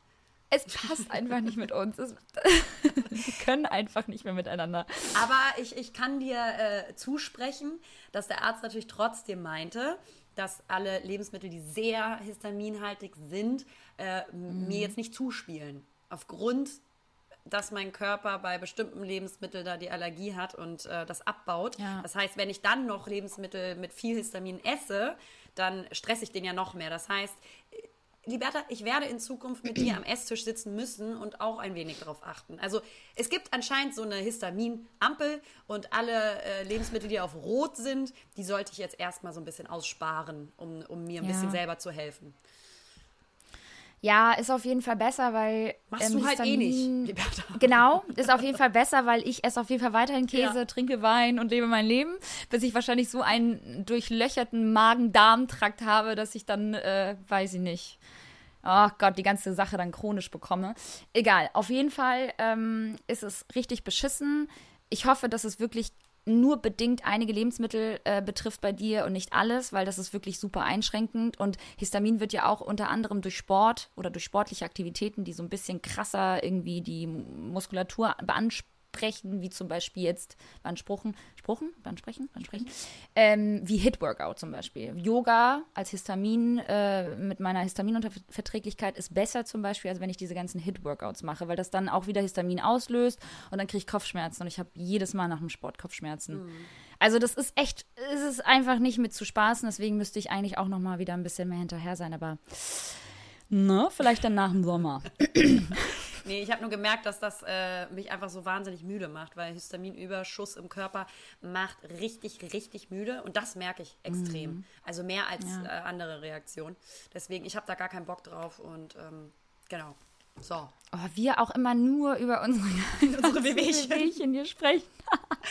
Es passt einfach nicht mit uns. Es, wir können einfach nicht mehr miteinander. Aber ich, ich kann dir äh, zusprechen, dass der Arzt natürlich trotzdem meinte, dass alle Lebensmittel, die sehr histaminhaltig sind, äh, mhm. mir jetzt nicht zuspielen. Aufgrund, dass mein Körper bei bestimmten Lebensmitteln da die Allergie hat und äh, das abbaut. Ja. Das heißt, wenn ich dann noch Lebensmittel mit viel Histamin esse, dann stresse ich den ja noch mehr. Das heißt, Liberta, ich werde in Zukunft mit dir am Esstisch sitzen müssen und auch ein wenig darauf achten. Also es gibt anscheinend so eine Histaminampel und alle äh, Lebensmittel, die auf Rot sind, die sollte ich jetzt erstmal so ein bisschen aussparen, um, um mir ein ja. bisschen selber zu helfen. Ja, ist auf jeden Fall besser, weil. Machst ähm, du halt Histamin, eh nicht, Liberta. Genau, ist auf jeden Fall besser, weil ich esse auf jeden Fall weiterhin Käse, ja. trinke Wein und lebe mein Leben, bis ich wahrscheinlich so einen durchlöcherten Magen-Darm-Trakt habe, dass ich dann, äh, weiß ich nicht, oh Gott, die ganze Sache dann chronisch bekomme. Egal, auf jeden Fall ähm, ist es richtig beschissen. Ich hoffe, dass es wirklich nur bedingt einige Lebensmittel äh, betrifft bei dir und nicht alles, weil das ist wirklich super einschränkend. Und Histamin wird ja auch unter anderem durch Sport oder durch sportliche Aktivitäten, die so ein bisschen krasser irgendwie die Muskulatur beanspruchen, sprechen, wie zum Beispiel jetzt beanspruchen, Spruchen, beansprechen, beansprechen, ähm, wie Hit-Workout zum Beispiel. Yoga als Histamin, äh, mit meiner Histaminunverträglichkeit ist besser zum Beispiel, als wenn ich diese ganzen Hit-Workouts mache, weil das dann auch wieder Histamin auslöst und dann kriege ich Kopfschmerzen und ich habe jedes Mal nach dem Sport Kopfschmerzen. Mhm. Also das ist echt, es ist einfach nicht mit zu spaßen, deswegen müsste ich eigentlich auch noch mal wieder ein bisschen mehr hinterher sein, aber Ne? Vielleicht dann nach dem Sommer. nee, ich habe nur gemerkt, dass das äh, mich einfach so wahnsinnig müde macht, weil Histaminüberschuss im Körper macht richtig, richtig müde und das merke ich extrem. Mhm. Also mehr als ja. äh, andere Reaktionen. Deswegen, ich habe da gar keinen Bock drauf und ähm, genau. So. Oh, wir auch immer nur über unsere, unsere Wehwehchen hier sprechen.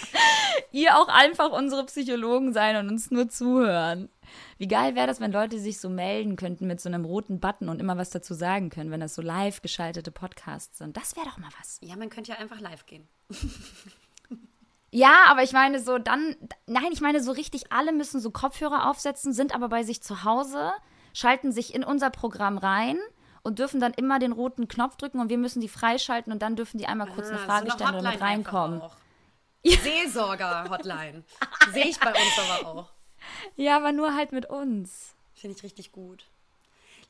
Ihr auch einfach unsere Psychologen sein und uns nur zuhören. Wie geil wäre das, wenn Leute sich so melden könnten mit so einem roten Button und immer was dazu sagen können, wenn das so live geschaltete Podcasts sind. Das wäre doch mal was. Ja, man könnte ja einfach live gehen. Ja, aber ich meine so dann, nein, ich meine so richtig, alle müssen so Kopfhörer aufsetzen, sind aber bei sich zu Hause, schalten sich in unser Programm rein und dürfen dann immer den roten Knopf drücken und wir müssen die freischalten und dann dürfen die einmal kurz Aha, eine Frage so eine stellen und mit reinkommen. Seelsorger-Hotline. Sehe ich bei uns aber auch. Ja, aber nur halt mit uns. Finde ich richtig gut.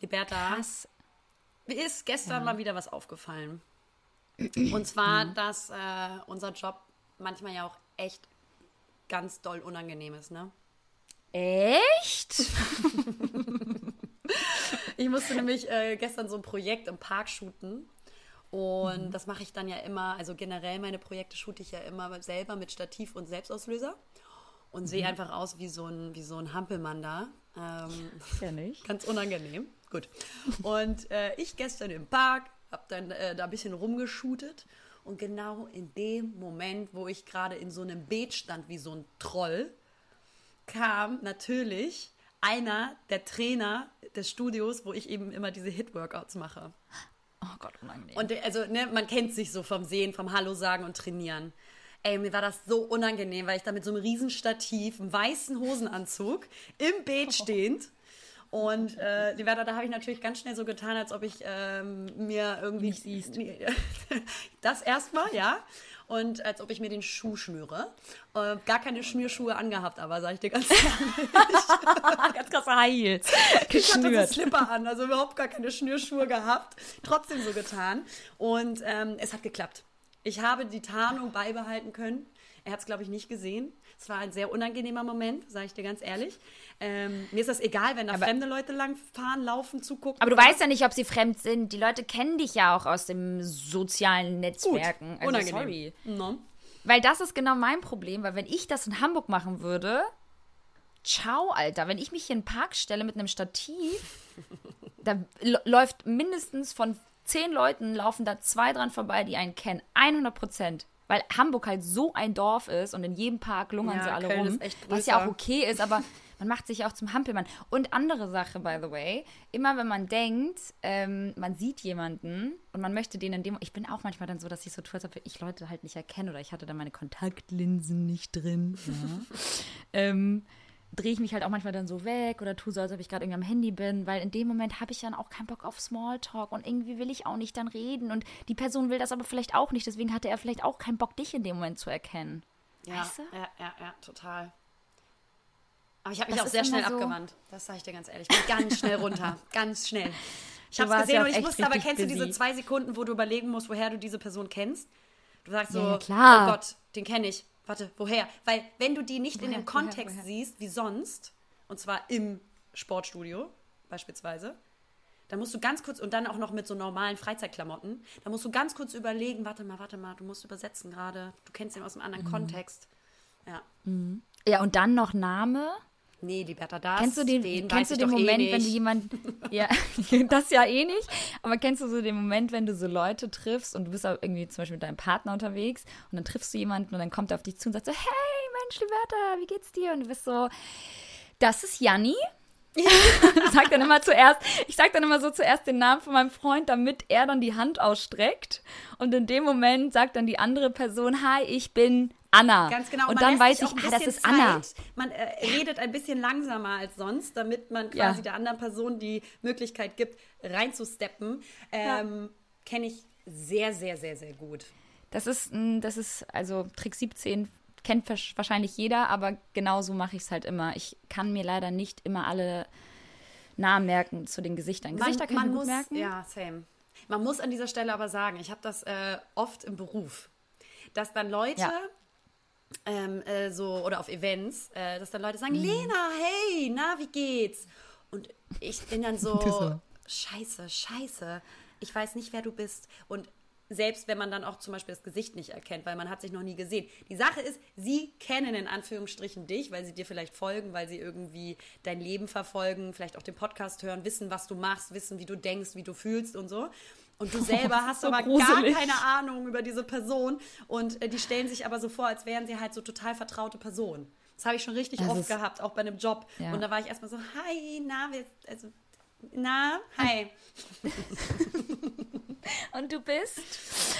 Liberta, Krass. mir ist gestern ja. mal wieder was aufgefallen. Und zwar, mhm. dass äh, unser Job manchmal ja auch echt ganz doll unangenehm ist, ne? Echt? ich musste nämlich äh, gestern so ein Projekt im Park shooten. Und mhm. das mache ich dann ja immer, also generell meine Projekte shoote ich ja immer selber mit Stativ und Selbstauslöser. und sehe einfach aus wie so ein, wie so ein Hampelmann da. Ähm, ja nicht. Ganz unangenehm. Gut. Und äh, ich gestern im Park, habe dann äh, da ein bisschen rumgeschootet und genau in dem Moment, wo ich gerade in so einem Beet stand wie so ein Troll, kam natürlich einer der Trainer des Studios, wo ich eben immer diese Hit-Workouts mache. Oh Gott, unangenehm. Und also, ne, man kennt sich so vom Sehen, vom Hallo sagen und trainieren. Ey, mir war das so unangenehm, weil ich da mit so einem riesen Stativ, einem weißen Hosenanzug, im Beet stehend und äh, da habe ich natürlich ganz schnell so getan, als ob ich ähm, mir irgendwie. Nicht siehst. das erstmal, ja. Und als ob ich mir den Schuh schnüre. Äh, gar keine Schnürschuhe angehabt, aber sage ich dir ganz ehrlich. ganz krasse High Heels. Ich hatte so Slipper an, also überhaupt gar keine Schnürschuhe gehabt. Trotzdem so getan. Und ähm, es hat geklappt. Ich habe die Tarnung beibehalten können. Er hat es, glaube ich, nicht gesehen. Es war ein sehr unangenehmer Moment, sage ich dir ganz ehrlich. Ähm, mir ist das egal, wenn da aber, fremde Leute langfahren, laufen, zugucken. Aber du weißt ja nicht, ob sie fremd sind. Die Leute kennen dich ja auch aus den sozialen Netzwerken. Gut, also, unangenehm. sorry. No. Weil das ist genau mein Problem, weil wenn ich das in Hamburg machen würde, ciao, Alter, wenn ich mich hier in den Park stelle mit einem Stativ, da läuft mindestens von zehn Leuten, laufen da zwei dran vorbei, die einen kennen. 100 Prozent. Weil Hamburg halt so ein Dorf ist und in jedem Park lungern ja, sie alle Köln rum. Was ja auch okay ist, aber man macht sich auch zum Hampelmann. Und andere Sache, by the way, immer wenn man denkt, ähm, man sieht jemanden und man möchte den in dem. Ich bin auch manchmal dann so, dass ich so tue, als ob ich Leute halt nicht erkenne oder ich hatte dann meine Kontaktlinsen nicht drin. Ja. ähm, drehe ich mich halt auch manchmal dann so weg oder tue so, als ob ich gerade irgendwie am Handy bin, weil in dem Moment habe ich dann auch keinen Bock auf Smalltalk und irgendwie will ich auch nicht dann reden und die Person will das aber vielleicht auch nicht, deswegen hatte er vielleicht auch keinen Bock, dich in dem Moment zu erkennen. Ja, weißt du? ja, ja, ja, total. Aber ich habe mich das auch sehr schnell so abgewandt. Das sage ich dir ganz ehrlich. Ich bin ganz schnell runter. ganz schnell. Ich habe es gesehen und ich musste aber, kennst busy. du diese zwei Sekunden, wo du überlegen musst, woher du diese Person kennst? Du sagst so, ja, oh Gott, den kenne ich warte, woher? Weil wenn du die nicht woher, in dem Kontext woher, woher? siehst, wie sonst, und zwar im Sportstudio beispielsweise, dann musst du ganz kurz, und dann auch noch mit so normalen Freizeitklamotten, da musst du ganz kurz überlegen, warte mal, warte mal, du musst übersetzen gerade, du kennst ihn aus einem anderen mhm. Kontext. Ja. Mhm. Ja, und dann noch Name. Nee, Liberta, das. Kennst du den, den kennst du den eh Moment, eh wenn du jemand. ja, das ja eh nicht. Aber kennst du so den Moment, wenn du so Leute triffst und du bist auch irgendwie zum Beispiel mit deinem Partner unterwegs und dann triffst du jemanden und dann kommt er auf dich zu und sagt so: Hey, Mensch, Liberta, wie geht's dir? Und du bist so: Das ist Janni. Ja. sag dann immer zuerst, ich sag dann immer so zuerst den Namen von meinem Freund, damit er dann die Hand ausstreckt. Und in dem Moment sagt dann die andere Person, hi, ich bin Anna. Ganz genau. Und, dann weiß ich, ah, das ist Zeit. Anna. Man äh, redet ein bisschen langsamer als sonst, damit man quasi ja. der anderen Person die Möglichkeit gibt, reinzusteppen. Ähm, ja. Kenne ich sehr, sehr, sehr, sehr gut. Das ist, das ist, also Trick 17 kennt wahrscheinlich jeder, aber genauso mache ich es halt immer. Ich kann mir leider nicht immer alle Namen merken zu den Gesichtern. Gesichter kann man muss, merken. Ja, same. Man muss an dieser Stelle aber sagen, ich habe das äh, oft im Beruf, dass dann Leute ja ähm, äh, so oder auf Events, äh, dass dann Leute sagen, mhm. Lena, hey, na, wie geht's? Und ich bin dann so, scheiße, scheiße, ich weiß nicht, wer du bist. Und selbst wenn man dann auch zum Beispiel das Gesicht nicht erkennt, weil man hat sich noch nie gesehen. Die Sache ist, sie kennen in Anführungsstrichen dich, weil sie dir vielleicht folgen, weil sie irgendwie dein Leben verfolgen, vielleicht auch den Podcast hören, wissen, was du machst, wissen, wie du denkst, wie du fühlst und so. Und du selber hast so aber gruselig. gar keine Ahnung über diese Person. Und äh, die stellen sich aber so vor, als wären sie halt so total vertraute Personen. Das habe ich schon richtig das oft gehabt, auch bei einem Job. Ja. Und da war ich erstmal so, hi, na, wir, also, na, hi. Und du bist?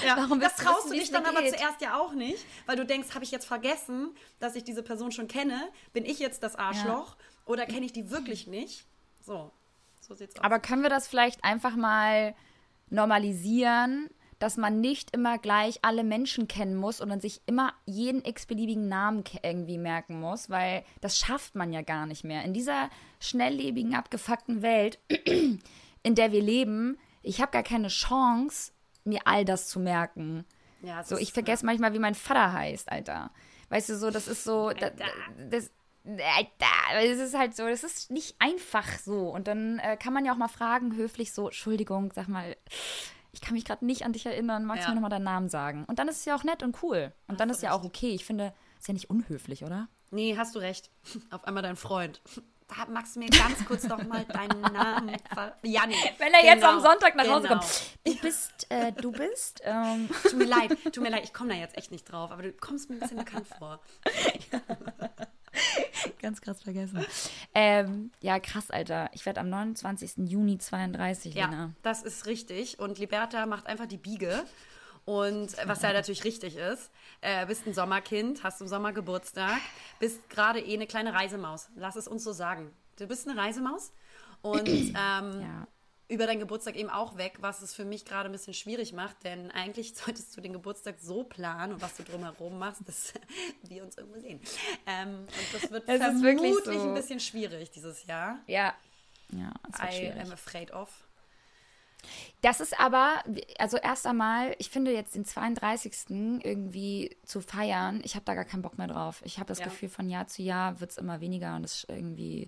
Ja. Warum bist das traust du dich dann aber zuerst ja auch nicht, weil du denkst, habe ich jetzt vergessen, dass ich diese Person schon kenne? Bin ich jetzt das Arschloch? Ja. Oder kenne ich die wirklich nicht? So, so sieht's aus. Aber können wir das vielleicht einfach mal normalisieren, dass man nicht immer gleich alle Menschen kennen muss und dann sich immer jeden x-beliebigen Namen irgendwie merken muss, weil das schafft man ja gar nicht mehr. In dieser schnelllebigen, abgefuckten Welt, in der wir leben, ich habe gar keine Chance, mir all das zu merken. Ja, so, ich vergesse manchmal, wie mein Vater heißt, Alter. Weißt du, so, das ist so, das, das, es ist halt so, das ist nicht einfach so. Und dann äh, kann man ja auch mal fragen, höflich so, Entschuldigung, sag mal, ich kann mich gerade nicht an dich erinnern, magst du ja. mir nochmal deinen Namen sagen? Und dann ist es ja auch nett und cool. Und Hast dann ist ja auch okay. Ich finde, ist ja nicht unhöflich, oder? Nee, hast du recht. Auf einmal dein Freund. Da magst du mir ganz kurz noch mal deinen Namen Janni. Wenn er genau, jetzt am genau, Sonntag nach Hause genau. kommt. Du bist, äh, du bist. Ähm. Tut mir leid, tut mir leid, ich komme da jetzt echt nicht drauf, aber du kommst mir ein bisschen bekannt vor. Ganz krass vergessen. Ähm, ja, krass, Alter. Ich werde am 29. Juni 32, Lena. Ja, das ist richtig. Und Liberta macht einfach die Biege. Und was ja natürlich richtig ist, äh, bist ein Sommerkind, hast im Sommer Geburtstag, bist gerade eh eine kleine Reisemaus. Lass es uns so sagen. Du bist eine Reisemaus und ähm, ja. Über deinen Geburtstag eben auch weg, was es für mich gerade ein bisschen schwierig macht, denn eigentlich solltest du den Geburtstag so planen und was du drumherum machst, dass wir uns irgendwo sehen. Ähm, und das wird es vermutlich so. ein bisschen schwierig dieses Jahr. Ja. Ja, das wird I schwierig. am afraid of. Das ist aber, also erst einmal, ich finde jetzt den 32. irgendwie zu feiern, ich habe da gar keinen Bock mehr drauf. Ich habe das ja. Gefühl, von Jahr zu Jahr wird es immer weniger und es ist irgendwie.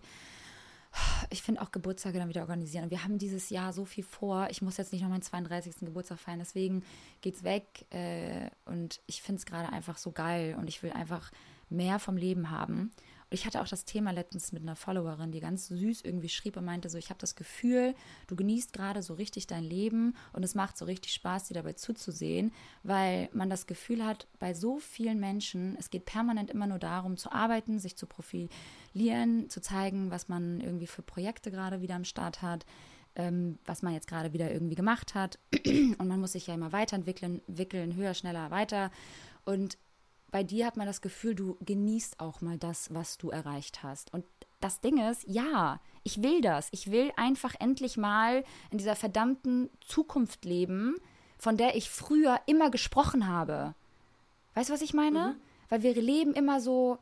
Ich finde auch Geburtstage dann wieder organisieren. Und wir haben dieses Jahr so viel vor. Ich muss jetzt nicht noch meinen 32. Geburtstag feiern. Deswegen geht's weg. Äh, und ich finde es gerade einfach so geil. Und ich will einfach mehr vom Leben haben. Ich hatte auch das Thema letztens mit einer Followerin, die ganz süß irgendwie schrieb und meinte so, ich habe das Gefühl, du genießt gerade so richtig dein Leben und es macht so richtig Spaß, dir dabei zuzusehen, weil man das Gefühl hat, bei so vielen Menschen, es geht permanent immer nur darum, zu arbeiten, sich zu profilieren, zu zeigen, was man irgendwie für Projekte gerade wieder am Start hat ähm, was man jetzt gerade wieder irgendwie gemacht hat. Und man muss sich ja immer weiterentwickeln, wickeln, höher, schneller, weiter. Und bei dir hat man das Gefühl, du genießt auch mal das, was du erreicht hast. Und das Ding ist, ja, ich will das. Ich will einfach endlich mal in dieser verdammten Zukunft leben, von der ich früher immer gesprochen habe. Weißt du, was ich meine? Mhm. Weil wir leben immer so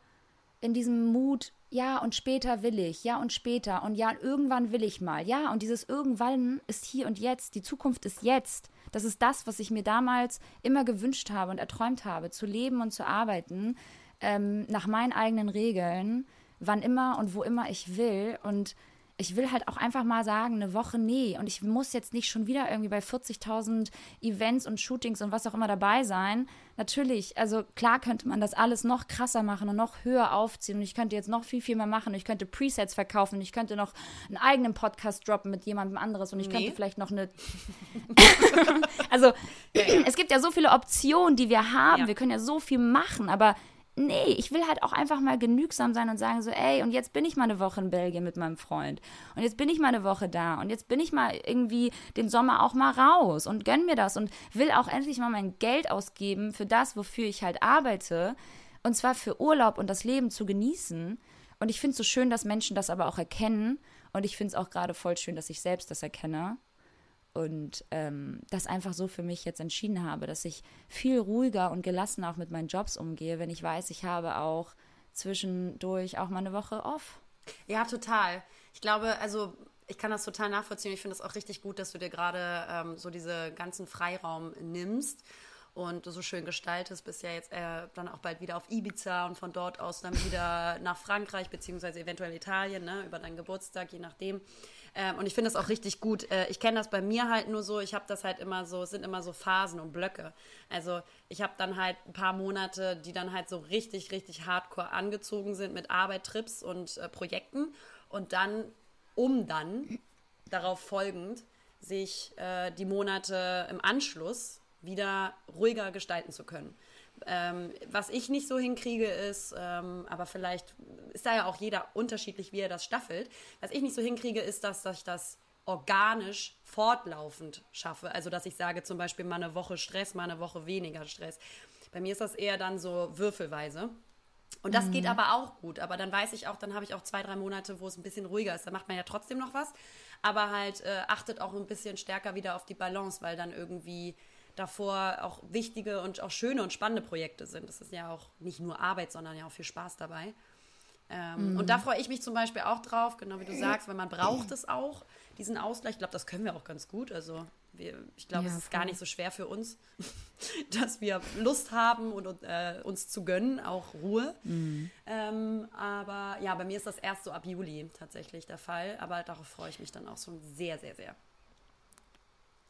in diesem Mut, ja, und später will ich, ja, und später, und ja, irgendwann will ich mal, ja, und dieses irgendwann ist hier und jetzt, die Zukunft ist jetzt. Das ist das, was ich mir damals immer gewünscht habe und erträumt habe, zu leben und zu arbeiten, ähm, nach meinen eigenen Regeln, wann immer und wo immer ich will. Und ich will halt auch einfach mal sagen, eine Woche nee. Und ich muss jetzt nicht schon wieder irgendwie bei 40.000 Events und Shootings und was auch immer dabei sein. Natürlich, also klar könnte man das alles noch krasser machen und noch höher aufziehen. Und ich könnte jetzt noch viel, viel mehr machen. Und ich könnte Presets verkaufen. Und ich könnte noch einen eigenen Podcast droppen mit jemandem anderes. Und ich nee. könnte vielleicht noch eine. also, es gibt ja so viele Optionen, die wir haben. Ja. Wir können ja so viel machen. Aber nee, ich will halt auch einfach mal genügsam sein und sagen so, ey, und jetzt bin ich mal eine Woche in Belgien mit meinem Freund. Und jetzt bin ich mal eine Woche da. Und jetzt bin ich mal irgendwie den Sommer auch mal raus und gönn mir das und will auch endlich mal mein Geld ausgeben für das, wofür ich halt arbeite. Und zwar für Urlaub und das Leben zu genießen. Und ich finde es so schön, dass Menschen das aber auch erkennen. Und ich finde es auch gerade voll schön, dass ich selbst das erkenne und ähm, das einfach so für mich jetzt entschieden habe, dass ich viel ruhiger und gelassener auch mit meinen Jobs umgehe, wenn ich weiß, ich habe auch zwischendurch auch mal eine Woche off. Ja, total. Ich glaube, also ich kann das total nachvollziehen. Ich finde es auch richtig gut, dass du dir gerade ähm, so diese ganzen Freiraum nimmst und so schön gestaltest. Bist ja jetzt äh, dann auch bald wieder auf Ibiza und von dort aus dann wieder nach Frankreich beziehungsweise eventuell Italien, ne, über deinen Geburtstag, je nachdem. Ähm, und ich finde das auch richtig gut. Äh, ich kenne das bei mir halt nur so, ich habe das halt immer so, es sind immer so Phasen und Blöcke. Also ich habe dann halt ein paar Monate, die dann halt so richtig, richtig hardcore angezogen sind mit Arbeit, Trips und äh, Projekten. Und dann, um dann darauf folgend, sich äh, die Monate im Anschluss wieder ruhiger gestalten zu können. Ähm, was ich nicht so hinkriege ist, ähm, aber vielleicht ist da ja auch jeder unterschiedlich, wie er das staffelt. Was ich nicht so hinkriege, ist, dass, dass ich das organisch fortlaufend schaffe. Also, dass ich sage, zum Beispiel mal eine Woche Stress, mal eine Woche weniger Stress. Bei mir ist das eher dann so würfelweise. Und das mhm. geht aber auch gut. Aber dann weiß ich auch, dann habe ich auch zwei, drei Monate, wo es ein bisschen ruhiger ist. Da macht man ja trotzdem noch was, aber halt äh, achtet auch ein bisschen stärker wieder auf die Balance, weil dann irgendwie davor auch wichtige und auch schöne und spannende Projekte sind. Das ist ja auch nicht nur Arbeit, sondern ja auch viel Spaß dabei. Ähm, mhm. Und da freue ich mich zum Beispiel auch drauf, genau wie du sagst, weil man braucht es auch, diesen Ausgleich. Ich glaube, das können wir auch ganz gut. Also wir, ich glaube, ja, es ist voll. gar nicht so schwer für uns, dass wir Lust haben und äh, uns zu gönnen, auch Ruhe. Mhm. Ähm, aber ja, bei mir ist das erst so ab Juli tatsächlich der Fall. Aber darauf freue ich mich dann auch schon sehr, sehr, sehr.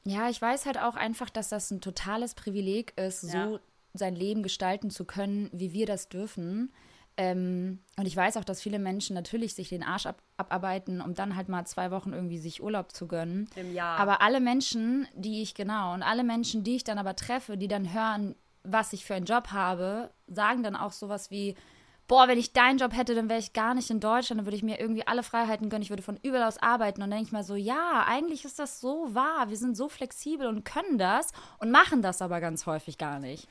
Ja, ich weiß halt auch einfach, dass das ein totales Privileg ist, ja. so sein Leben gestalten zu können, wie wir das dürfen. Ähm, und ich weiß auch, dass viele Menschen natürlich sich den Arsch ab abarbeiten, um dann halt mal zwei Wochen irgendwie sich Urlaub zu gönnen. Im Jahr. Aber alle Menschen, die ich genau, und alle Menschen, die ich dann aber treffe, die dann hören, was ich für einen Job habe, sagen dann auch sowas wie, boah, wenn ich deinen Job hätte, dann wäre ich gar nicht in Deutschland, dann würde ich mir irgendwie alle Freiheiten gönnen, ich würde von überall aus arbeiten. Und dann denke ich mal so, ja, eigentlich ist das so wahr, wir sind so flexibel und können das und machen das aber ganz häufig gar nicht.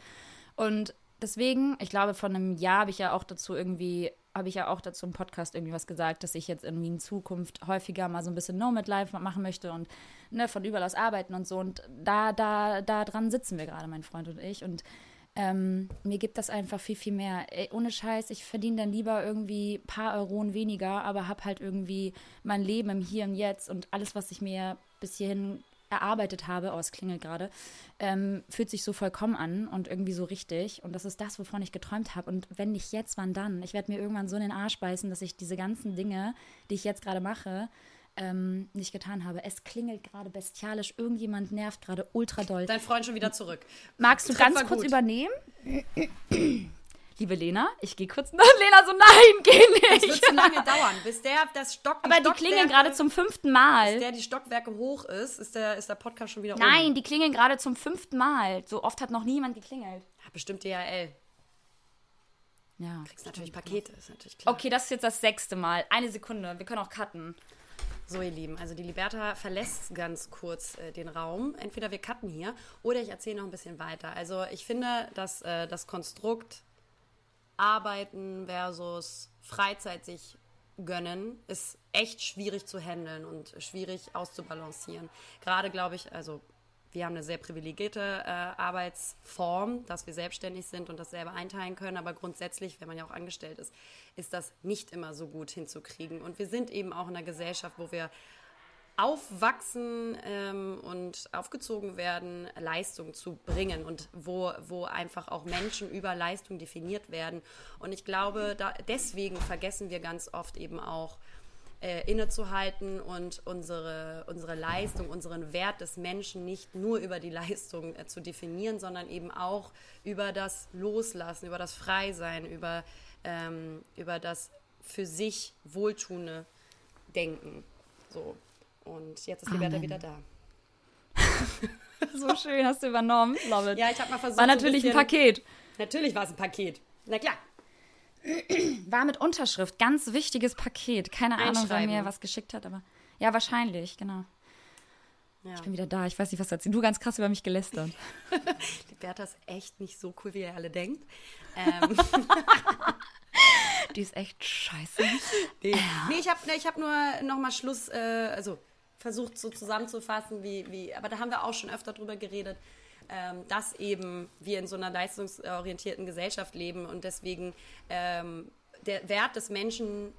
Und deswegen, ich glaube, vor einem Jahr habe ich ja auch dazu irgendwie, habe ich ja auch dazu im Podcast irgendwie was gesagt, dass ich jetzt irgendwie in Zukunft häufiger mal so ein bisschen Nomad Life machen möchte und ne, von überall aus arbeiten und so. Und da, da, da dran sitzen wir gerade, mein Freund und ich. Und ähm, mir gibt das einfach viel, viel mehr. Ey, ohne Scheiß, ich verdiene dann lieber irgendwie ein paar Euronen weniger, aber habe halt irgendwie mein Leben im Hier und Jetzt und alles, was ich mir bis hierhin erarbeitet habe, oh, es klingelt gerade, ähm, fühlt sich so vollkommen an und irgendwie so richtig. Und das ist das, wovon ich geträumt habe. Und wenn nicht jetzt, wann dann? Ich werde mir irgendwann so in den Arsch beißen, dass ich diese ganzen Dinge, die ich jetzt gerade mache, ähm, nicht getan habe. Es klingelt gerade bestialisch. Irgendjemand nervt gerade ultra doll. Dein Freund schon wieder zurück. Magst du Treffer ganz kurz gut. übernehmen? Liebe Lena, ich gehe kurz. Lena so, nein, geh Es wird nicht. zu lange dauern, bis der das Stock. Aber die klingeln gerade zum fünften Bis Mal. der die Stockwerke hoch ist, ist der, ist der Podcast schon wieder Nein, oben. die klingeln gerade zum fünften Mal. So oft hat noch niemand geklingelt. Ja, bestimmt DHL. Ja. Kriegst natürlich Pakete, ist natürlich klar. Okay, das ist jetzt das sechste Mal. Eine Sekunde, wir können auch cutten. So, ihr Lieben, also die Liberta verlässt ganz kurz äh, den Raum. Entweder wir cutten hier oder ich erzähle noch ein bisschen weiter. Also ich finde, dass äh, das Konstrukt Arbeiten versus Freizeit sich gönnen ist echt schwierig zu handeln und schwierig auszubalancieren. Gerade glaube ich, also wir haben eine sehr privilegierte äh, Arbeitsform, dass wir selbstständig sind und das selber einteilen können. Aber grundsätzlich, wenn man ja auch angestellt ist, ist das nicht immer so gut hinzukriegen. Und wir sind eben auch in einer Gesellschaft, wo wir aufwachsen ähm, und aufgezogen werden, Leistung zu bringen und wo, wo einfach auch Menschen über Leistung definiert werden. Und ich glaube, da, deswegen vergessen wir ganz oft eben auch, äh, innezuhalten und unsere, unsere Leistung, unseren Wert des Menschen nicht nur über die Leistung äh, zu definieren, sondern eben auch über das Loslassen, über das Freisein, über, ähm, über das für sich wohltuende Denken. So. Und jetzt ist Liberta Amen. wieder da. So schön, hast du übernommen. Love it. Ja, ich habe mal versucht. War ein natürlich ein bisschen- Paket. Natürlich war es ein Paket. Na klar. War mit Unterschrift. Ganz wichtiges Paket. Keine Ahnung, wer mir was geschickt hat, aber. Ja, wahrscheinlich, genau. Ja. Ich bin wieder da. Ich weiß nicht, was erzählen. Du ganz krass über mich gelästert. Liberta ist echt nicht so cool, wie ihr alle denkt. Ähm, Die ist echt scheiße. Nee, nee ich habe nee, ich hab nur nochmal Schluss, äh, also versucht so zusammenzufassen, wie, wie, aber da haben wir auch schon öfter drüber geredet, ähm, dass eben wir in so einer leistungsorientierten Gesellschaft leben und deswegen ähm, der Wert des Menschen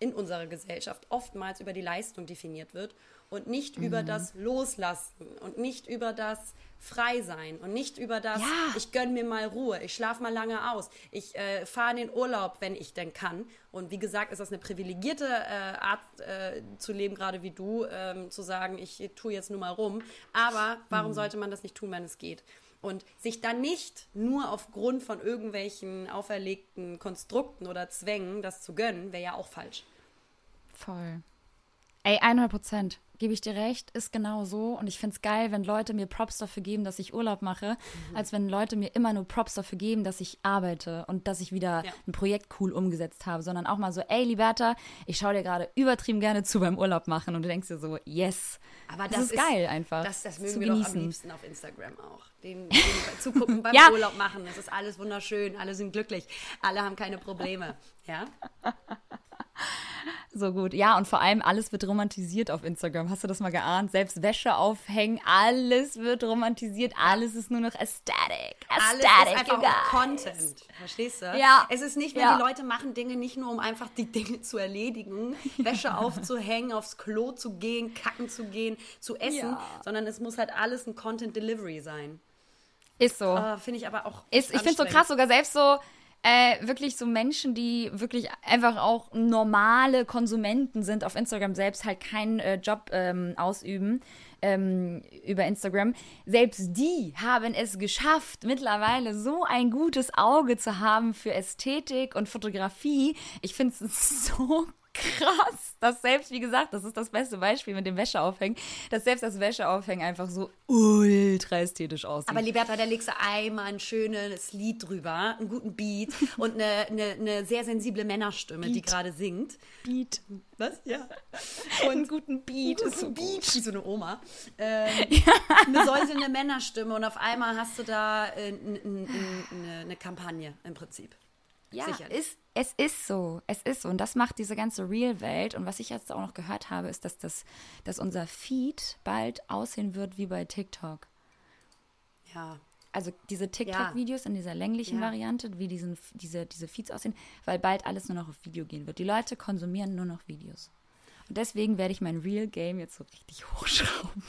in unserer Gesellschaft oftmals über die Leistung definiert wird und nicht über das Loslassen und nicht über das Freisein und nicht über das, Ja. ich gönn mir mal Ruhe, ich schlafe mal lange aus, ich äh, fahre in den Urlaub, wenn ich denn kann. Und wie gesagt, ist das eine privilegierte äh, Art äh, zu leben, gerade wie du, ähm, zu sagen, ich tue jetzt nur mal rum. Aber warum sollte man das nicht tun, wenn es geht? Und sich dann nicht nur aufgrund von irgendwelchen auferlegten Konstrukten oder Zwängen das zu gönnen, wäre ja auch falsch. Voll. Ey, 100 Prozent. Gebe ich dir recht, ist genau so. Und ich finde es geil, wenn Leute mir Props dafür geben, dass ich Urlaub mache, als wenn Leute mir immer nur Props dafür geben, dass ich arbeite und dass ich wieder Ja. ein Projekt cool umgesetzt habe, sondern auch mal so, ey, Liberta, ich schaue dir gerade übertrieben gerne zu beim Urlaub machen. Und du denkst dir so, yes. Aber das, ist geil einfach. Das, das mögen zu wir doch am genießen. liebsten auf Instagram auch. Den, den zugucken beim Ja. Urlaub machen. Es ist alles wunderschön, alle sind glücklich, alle haben keine Probleme. Ja? So gut. Ja, und vor allem alles wird romantisiert auf Instagram. Hast du das mal geahnt? Selbst Wäsche aufhängen, alles wird romantisiert. Alles ist nur noch Aesthetic. Alles Aesthetic, ist einfach. Content. Verstehst du? Ja. Es ist nicht, wenn Ja. die Leute machen Dinge nicht nur, um einfach die Dinge zu erledigen, Wäsche aufzuhängen, aufs Klo zu gehen, kacken zu gehen, zu essen, Ja. sondern es muss halt alles ein Content Delivery sein. Ist so. Äh, Finde ich aber auch. Ist, ich finde so krass, sogar selbst so, äh, wirklich so Menschen, die wirklich einfach auch normale Konsumenten sind, auf Instagram selbst halt keinen äh, Job ähm, ausüben ähm, über Instagram, selbst die haben es geschafft, mittlerweile so ein gutes Auge zu haben für Ästhetik und Fotografie. Ich finde es so krass, dass selbst, wie gesagt, das ist das beste Beispiel mit dem Wäscheaufhängen, dass selbst das Wäscheaufhängen einfach so ultra ästhetisch aussieht. Aber Liberta, da legst du einmal ein schönes Lied drüber, einen guten Beat und eine, eine, eine sehr sensible Männerstimme, Beat. die gerade singt. Beat. Was? Ja. Und einen guten Beat. Ist so Beat. Wie so eine Oma. Ähm, ja. Eine säuselnde Männerstimme und auf einmal hast du da äh, eine, eine Kampagne im Prinzip. Ja, ist, es ist so. Es ist so. Und das macht diese ganze Real-Welt. Und was ich jetzt auch noch gehört habe, ist, dass, das, dass unser Feed bald aussehen wird wie bei TikTok. Ja. Also diese TikTok-Videos ja. in dieser länglichen ja. Variante, wie diesen, diese, diese Feeds aussehen, weil bald alles nur noch auf Video gehen wird. Die Leute konsumieren nur noch Videos. Und deswegen werde ich mein Real-Game jetzt so richtig hochschrauben.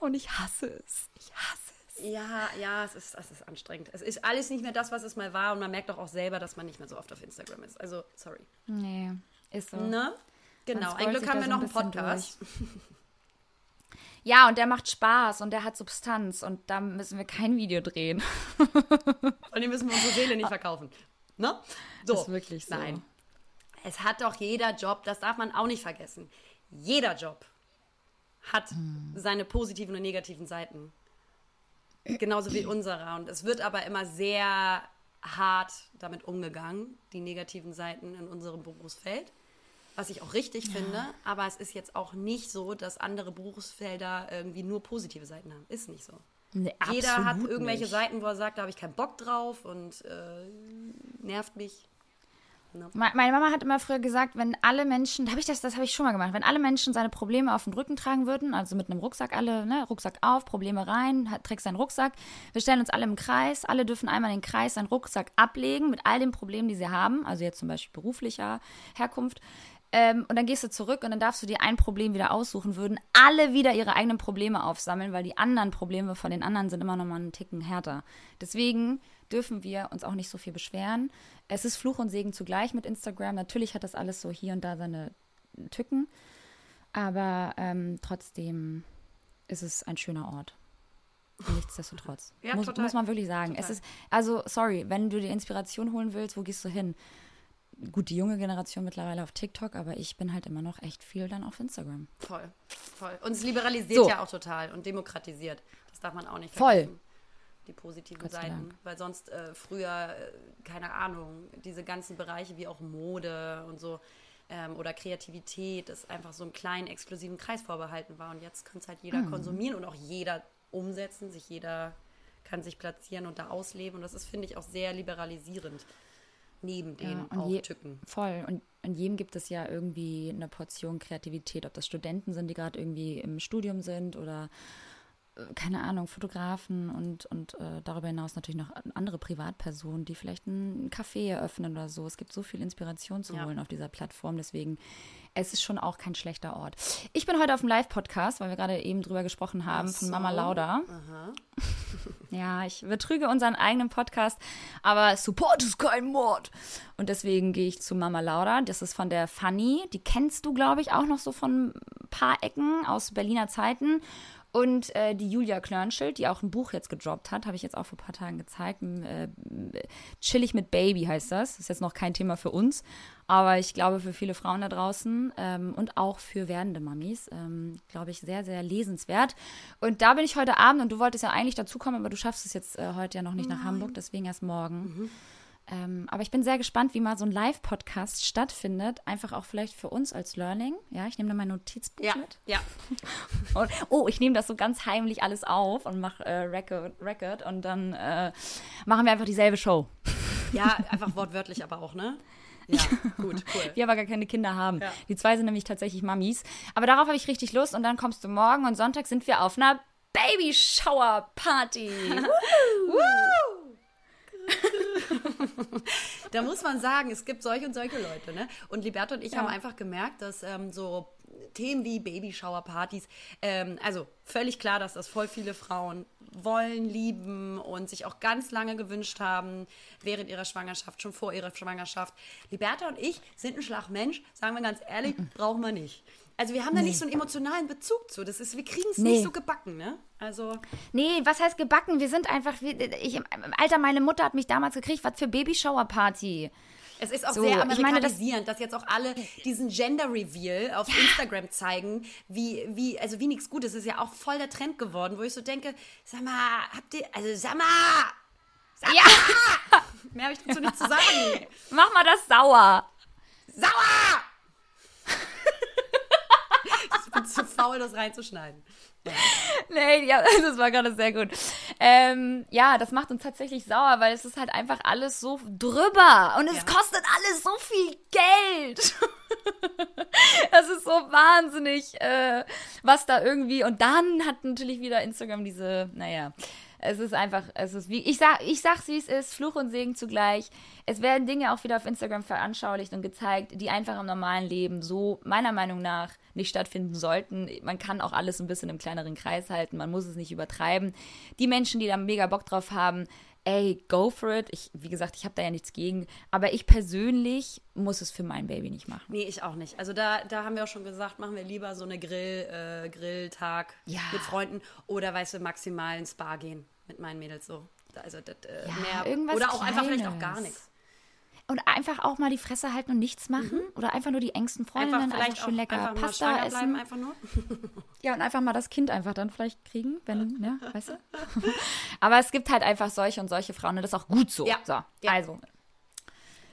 Und ich hasse es. Ich hasse es. Ja, ja, es ist, es ist anstrengend. Es ist alles nicht mehr das, was es mal war und man merkt doch auch selber, dass man nicht mehr so oft auf Instagram ist. Also, sorry. Nee, ist so. Ne? Genau, ein Glück haben wir noch einen Podcast. Ja, und der macht Spaß und der hat Substanz und da müssen wir kein Video drehen. und den müssen wir unsere Seele nicht verkaufen. Ne? So. Das ist wirklich so. Nein. Es hat doch jeder Job, das darf man auch nicht vergessen. Jeder Job hat hm. seine positiven und negativen Seiten. Genauso wie unserer. Und es wird aber immer sehr hart damit umgegangen, die negativen Seiten in unserem Berufsfeld. Was ich auch richtig ja. finde, aber es ist jetzt auch nicht so, dass andere Berufsfelder irgendwie nur positive Seiten haben. Ist nicht so. Nee, Jeder hat irgendwelche nicht. Seiten, wo er sagt, da habe ich keinen Bock drauf und äh, nervt mich. No. Meine Mama hat immer früher gesagt, wenn alle Menschen, habe ich das, das habe ich schon mal gemacht, wenn alle Menschen seine Probleme auf dem Rücken tragen würden, also mit einem Rucksack alle, ne, Rucksack auf, Probleme rein, hat, trägst deinen Rucksack, wir stellen uns alle im Kreis, alle dürfen einmal den Kreis seinen Rucksack ablegen mit all den Problemen, die sie haben, also jetzt zum Beispiel beruflicher Herkunft, ähm, und dann gehst du zurück und dann darfst du dir ein Problem wieder aussuchen, würden alle wieder ihre eigenen Probleme aufsammeln, weil die anderen Probleme von den anderen sind immer noch mal einen Ticken härter. Deswegen dürfen wir uns auch nicht so viel beschweren. Es ist Fluch und Segen zugleich mit Instagram. Natürlich hat das alles so hier und da seine Tücken, aber ähm, trotzdem ist es ein schöner Ort. Nichtsdestotrotz. ja, muss, muss, man wirklich sagen. Total. Es ist, also, sorry, wenn du dir Inspiration holen willst, wo gehst du hin? gut, die junge Generation mittlerweile auf TikTok, aber ich bin halt immer noch echt viel dann auf Instagram. Voll, voll. Und es liberalisiert so. ja auch total und demokratisiert. Das darf man auch nicht vergessen. Voll. Die positiven Gott Seiten. Weil sonst äh, früher, äh, keine Ahnung, diese ganzen Bereiche wie auch Mode und so ähm, oder Kreativität, das einfach so einem kleinen, exklusiven Kreis vorbehalten war. Und jetzt kann es halt jeder mhm. konsumieren und auch jeder umsetzen, sich jeder kann sich platzieren und da ausleben. Und das ist, finde ich, auch sehr liberalisierend neben den ja, auch je, Tücken. Voll. Und in jedem gibt es ja irgendwie eine Portion Kreativität, ob das Studenten sind, die gerade irgendwie im Studium sind oder keine Ahnung, Fotografen und, und äh, darüber hinaus natürlich noch andere Privatpersonen, die vielleicht ein Café eröffnen oder so. Es gibt so viel Inspiration zu holen auf dieser Plattform. Deswegen, es ist schon auch kein schlechter Ort. Ich bin heute auf dem Live-Podcast, weil wir gerade eben drüber gesprochen haben, so. von Mama Lauda. Aha. ja, ich betrüge unseren eigenen Podcast, aber Support ist kein Mord. Und deswegen gehe ich zu Mama Lauda. Das ist von der Fanny. Die kennst du, glaube ich, auch noch so von ein paar Ecken aus Berliner Zeiten. Und äh, die Julia Klörnschild, die auch ein Buch jetzt gedroppt hat, habe ich jetzt auch vor ein paar Tagen gezeigt. Äh, Chillig mit Baby heißt das. Das ist jetzt noch kein Thema für uns, aber ich glaube für viele Frauen da draußen ähm, und auch für werdende Mamis, ähm, glaube ich, sehr, sehr lesenswert. Und da bin ich heute Abend und du wolltest ja eigentlich dazukommen, aber du schaffst es jetzt äh, heute ja noch nicht Nein. nach Hamburg, deswegen erst morgen. Mhm. Ähm, aber ich bin sehr gespannt, wie mal so ein Live-Podcast stattfindet. Einfach auch vielleicht für uns als Learning. Ja, ich nehme da mein Notizbuch ja, mit. Ja. Und, oh, ich nehme das so ganz heimlich alles auf und mache äh, Record, Record und dann äh, machen wir einfach dieselbe Show. Ja, einfach wortwörtlich aber auch, ne? Ja, gut, cool. Die aber gar keine Kinder haben. Ja. Die zwei sind nämlich tatsächlich Mamis. Aber darauf habe ich richtig Lust und dann kommst du morgen und Sonntag sind wir auf einer Baby-Shower-Party. da muss man sagen, es gibt solche und solche Leute. Ne? Und Liberto und ich ja. haben einfach gemerkt, dass ähm, so Themen wie Babyshower-Partys, ähm, also völlig klar, dass das voll viele Frauen wollen, lieben und sich auch ganz lange gewünscht haben, während ihrer Schwangerschaft, schon vor ihrer Schwangerschaft. Liberta und ich sind ein Schlagmensch, sagen wir ganz ehrlich, brauchen wir nicht. Also wir haben da Nee. nicht so einen emotionalen Bezug zu. Das ist, wir kriegen es Nee. nicht so gebacken, ne? Also Nee, was heißt gebacken? Wir sind einfach, wie- ich, im Alter, meine Mutter hat mich damals gekriegt, was für Babyshower-Party. es ist auch So, sehr ich meine, das- amerikanisierend, dass jetzt auch alle diesen Gender Reveal auf Instagram zeigen, wie, wie, also wie nichts Gutes. Das ist ja auch voll der Trend geworden, wo ich so denke, sag mal, habt ihr, also sag mal, sag Ja. mal, mehr habe ich dazu nicht zu sagen. Mach mal das sauer. Sauer! Bin zu faul, das reinzuschneiden. Nee, ja, das war gerade sehr gut. Ähm, ja, das macht uns tatsächlich sauer, weil es ist halt einfach alles so drüber und es Ja. kostet alles so viel Geld. das ist so wahnsinnig, äh, was da irgendwie. Und dann hat natürlich wieder Instagram diese, naja. Es ist einfach, es ist wie, ich sag, ich sag's wie es ist, Fluch und Segen zugleich. Es werden Dinge auch wieder auf Instagram veranschaulicht und gezeigt, die einfach im normalen Leben so meiner Meinung nach nicht stattfinden sollten. Man kann auch alles ein bisschen im kleineren Kreis halten, man muss es nicht übertreiben. Die Menschen, die da mega Bock drauf haben, ey, go for it. Ich, wie gesagt, ich habe da ja nichts gegen, aber ich persönlich muss es für mein Baby nicht machen. Nee, ich auch nicht. Also da, da haben wir auch schon gesagt, machen wir lieber so eine Grill, äh, Grilltag Ja. mit Freunden oder weißt du, maximal ins Spa gehen mit meinen Mädels so. Also das, äh, Ja, mehr irgendwas oder auch einfach vielleicht auch gar Kleines. nichts. Und einfach auch mal die Fresse halten und nichts machen oder einfach nur die engsten Freundinnen Mhm. Einfach einfach, schön lecker einfach Pasta essen. einfach nur. Ja, und einfach mal das Kind einfach dann vielleicht kriegen, wenn, ne, weißt du? Aber es gibt halt einfach solche und solche Frauen und das ist auch gut so. Ja. So, Ja. also.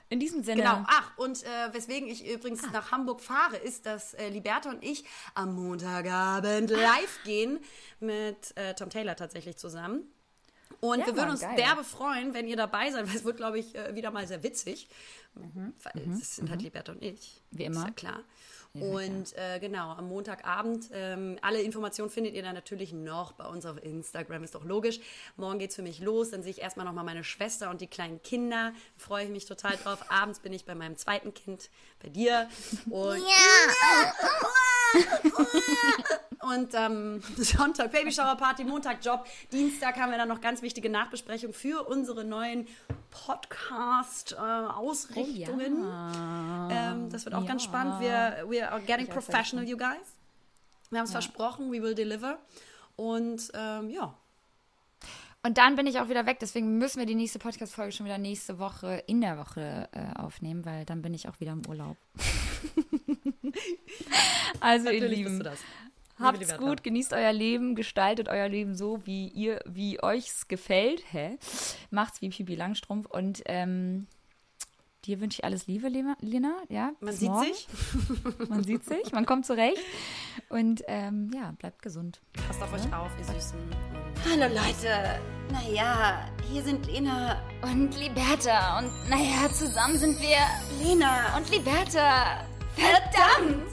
In diesem Sinne. Genau. Ach, und äh, weswegen ich übrigens nach Hamburg fahre, ist, dass äh, Liberta und ich am Montagabend live gehen mit äh, Tom Taylor tatsächlich zusammen. Und Ja, wir würden uns geil. derbe freuen, wenn ihr dabei seid, weil es wird, glaube ich, äh, wieder mal sehr witzig. Weil das sind halt Liberta und ich. Mhm. Wie Ist immer. ja klar. Und äh, genau, am Montagabend, ähm, alle Informationen findet ihr dann natürlich noch bei uns auf Instagram, ist doch logisch. Morgen geht's für mich los, dann sehe ich erstmal nochmal meine Schwester und die kleinen Kinder. Freue ich mich total drauf. Abends bin ich bei meinem zweiten Kind, bei dir. Und, und ähm, Sonntag Babyshower Party, Montag Job, Dienstag haben wir dann noch ganz wichtige Nachbesprechung für unsere neuen Podcast-Ausrichtungen. ähm, das wird auch ganz Ja. spannend. Wir we are getting Ich professional, you guys. Wir haben es versprochen, we will deliver. Und ähm, ja, Und dann bin ich auch wieder weg, deswegen müssen wir die nächste Podcast-Folge schon wieder nächste Woche in der Woche äh, aufnehmen, weil dann bin ich auch wieder im Urlaub. also, ihr natürlich bist Lieben. du das. Habt's gut, genießt euer Leben, gestaltet euer Leben so, wie ihr, wie euch's gefällt. Hä? Macht's wie Pipi Langstrumpf und ähm, dir wünsche ich alles Liebe, Lena. Ja, Man sieht morgen. sich. Man sieht sich, man kommt zurecht. Und ähm, ja, bleibt gesund. Passt auf euch auf, ihr Süßen. Hallo Leute. Naja, hier sind Lena Und Liberta. Und naja, zusammen sind wir Lena und Liberta. Verdammt!